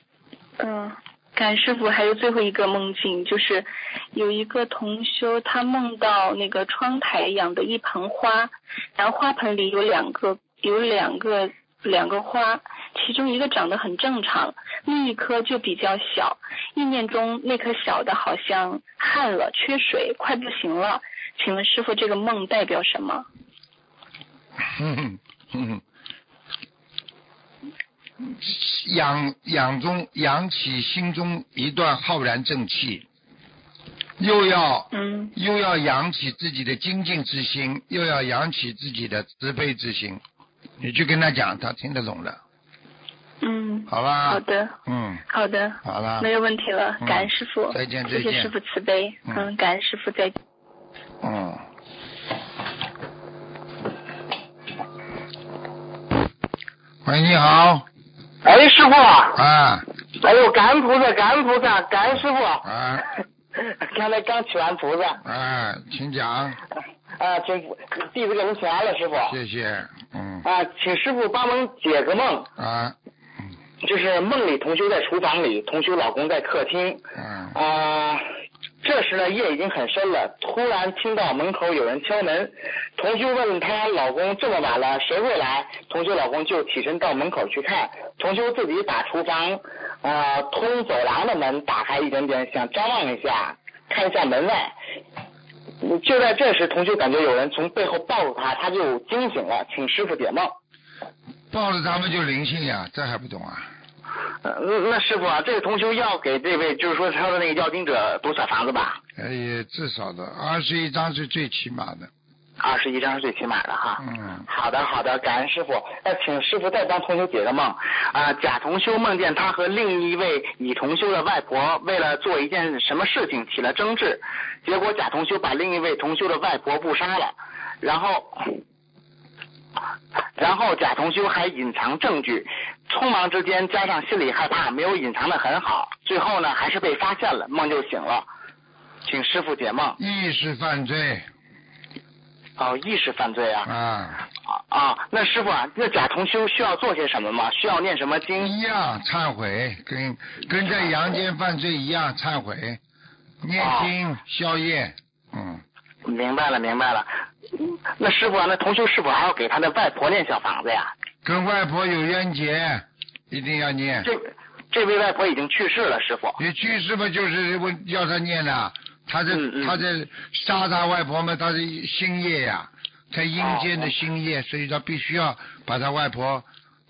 嗯，感师傅还有最后一个梦境，就是有一个同修，他梦到那个窗台养的一盆花，然后花盆里有两个有两个两个花，其中一个长得很正常，另一颗就比较小。意念中那颗小的好像旱了，缺水，快不行了。请问师傅，这个梦代表什么？哼哼哼哼，养养中养起心中一段浩然正气，又要嗯又要养起自己的精进之心，又要养起自己的慈悲之心。你去跟他讲，他听得懂的，嗯，好吧？好的，嗯，好的，好了，没有问题了，嗯感恩师傅，再见再见谢谢师傅慈悲，嗯嗯，感恩师傅再见。嗯。喂，你好。哎，师傅。啊。哎呦，感恩菩萨，感恩菩萨，感恩师傅。啊。刚才刚请完菩萨。啊，请讲。啊，请弟子给您请安了，师傅。谢谢。嗯。啊，请师傅帮忙解个梦。啊。就是梦里同修在厨房里，同修老公在客厅。嗯。啊，这时呢夜已经很深了，突然听到门口有人敲门，同修问她老公这么晚了谁会来？同修老公就起身到门口去看，同修自己把厨房啊、通走廊的门打开一点点，想张望一下，看一下门外。就在这时，同修感觉有人从背后抱住他，他就惊醒了，请师傅解梦。抱着他们就灵性呀，这还不懂啊？呃，那师傅啊，这个同修要给这位，就是说他的那个要经者多少房子吧？哎，至少的二十一张是最起码的。二十一张是最起码的哈。嗯。好的，好的，感恩师傅。那请师傅再帮同修解个梦啊。甲同修梦见他和另一位乙同修的外婆为了做一件什么事情起了争执，结果甲同修把另一位同修的外婆误杀了，然后。然后贾同修还隐藏证据，匆忙之间加上心里害怕，没有隐藏的很好，最后呢还是被发现了，梦就醒了，请师傅解梦。意识犯罪。哦，意识犯罪啊。啊。啊，那师傅啊，那贾同修需要做些什么吗？需要念什么经？一样忏悔，跟跟在阳间犯罪一样忏悔，念经宵夜，嗯。明白了，明白了。那师傅啊，那同修是否还要给他的外婆念小房子呀？跟外婆有冤结，一定要念。这这位外婆已经去世了，师傅。你去世嘛，就是问要他念的，他在、嗯他在杀他外婆嘛，他是心业呀，在阴间的心业，所以他必须要把他外婆，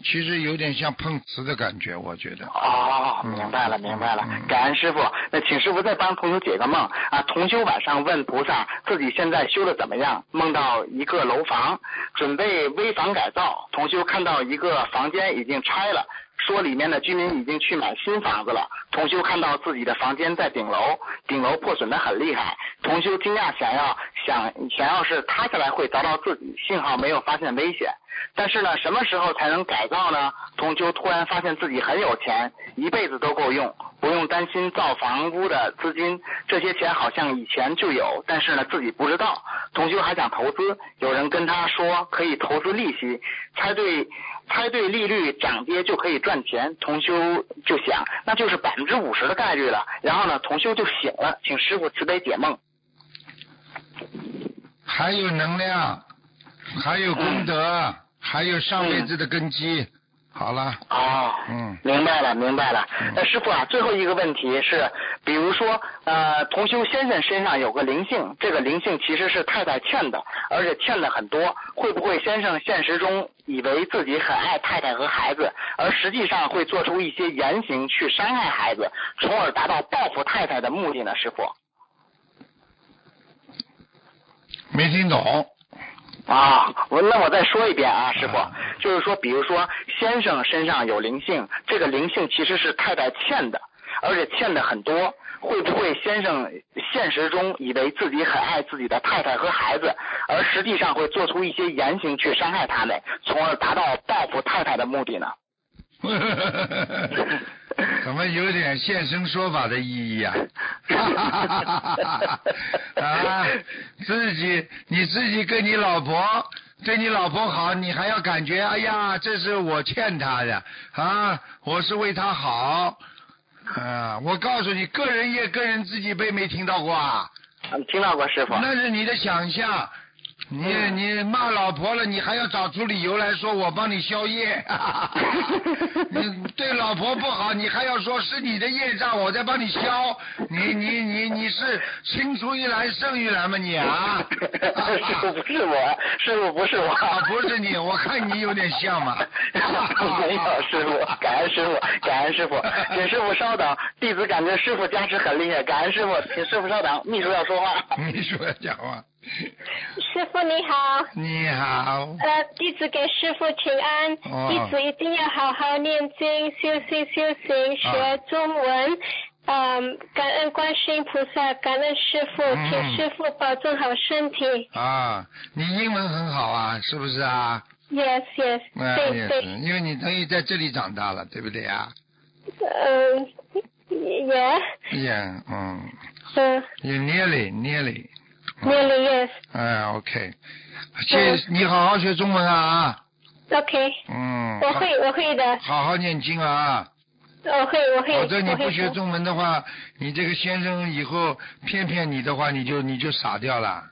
其实有点像碰瓷的感觉，我觉得。哦，明白了，明白了，感恩师傅。那请师傅再帮同修解个梦啊。同修晚上问菩萨自己现在修的怎么样，梦到一个楼房准备危房改造，同修看到一个房间已经拆了。说里面的居民已经去买新房子了。同修看到自己的房间在顶楼，顶楼破损的很厉害。同修惊讶，想要想想要是塌下来会砸到自己，幸好没有发现危险。但是呢，什么时候才能改造呢？同修突然发现自己很有钱，一辈子都够用，不用担心造房屋的资金。这些钱好像以前就有，但是呢自己不知道。同修还想投资，有人跟他说可以投资利息，猜对猜对利率涨跌就可以赚钱。同修就想，那就是百分之五十的概率了。然后呢，同修就醒了，请师傅慈悲解梦。还有能量，还有功德，还有上辈子的根基。好了。哦，嗯，明白了，明白了。那师傅啊，最后一个问题是，比如说，呃，同修先生身上有个灵性，这个灵性其实是太太欠的，而且欠的很多，会不会先生现实中以为自己很爱太太和孩子，而实际上会做出一些言行去伤害孩子，从而达到报复太太的目的呢？师傅？没听懂。啊，我那我再说一遍啊，师傅，就是说，比如说先生身上有灵性，这个灵性其实是太太欠的，而且欠的很多，会不会先生现实中以为自己很爱自己的太太和孩子，而实际上会做出一些言行去伤害他们，从而达到报复太太的目的呢？怎么有点现身说法的意义啊？啊，自己你自己跟你老婆对你老婆好，你还要感觉哎呀，这是我欠她的啊，我是为她好啊。我告诉你，个人业个人自己背没听到过啊？听到过师傅。那是你的想象。你你骂老婆了，你还要找出理由来说我帮你消业，你对老婆不好，你还要说是你的业障，我在帮你消，你你你你是青出于蓝胜于蓝吗你啊？师傅不是我，师傅不是我，啊不是你，我看你有点像嘛。没有师傅，感恩师傅，感恩师傅，请师傅稍等，弟子感觉师傅加持很厉害，感恩师傅，请师傅稍等，秘书要说话。秘书要讲话。师傅你好，你好，呃，弟子给师傅请安，哦。弟子一定要好好念经，修心修行，学中文。嗯，感恩观世音菩萨，感恩师傅，嗯。请师傅保重好身体。啊，你英文很好啊，是不是啊？Yes, yes，啊，对对，因为你等于在这里长大了，对不对啊？嗯，也，也，嗯，嗯。也 nearly nearly，Nearly yes，哎，OK，谢你好好学中文啊，OK，嗯，我会我会的，好好念经啊，我会我会，否则你不学中文的话，你这个先生以后骗骗你的话，你就你就傻掉了。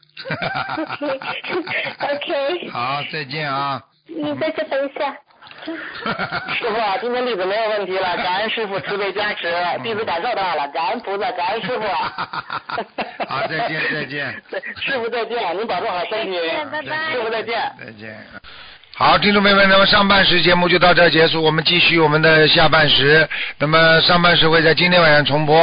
OK，好，再见啊。你在这等一下。师傅啊，今天弟子没有问题了，感恩师傅慈悲加持，弟子感受到了，感恩菩萨，感恩师傅。好，再见再见。师傅再见，您保重好身体。拜拜师傅再见。再见。好，听众朋友们，那么上半时节目就到这儿结束，我们继续我们的下半时。那么上半时会在今天晚上重播。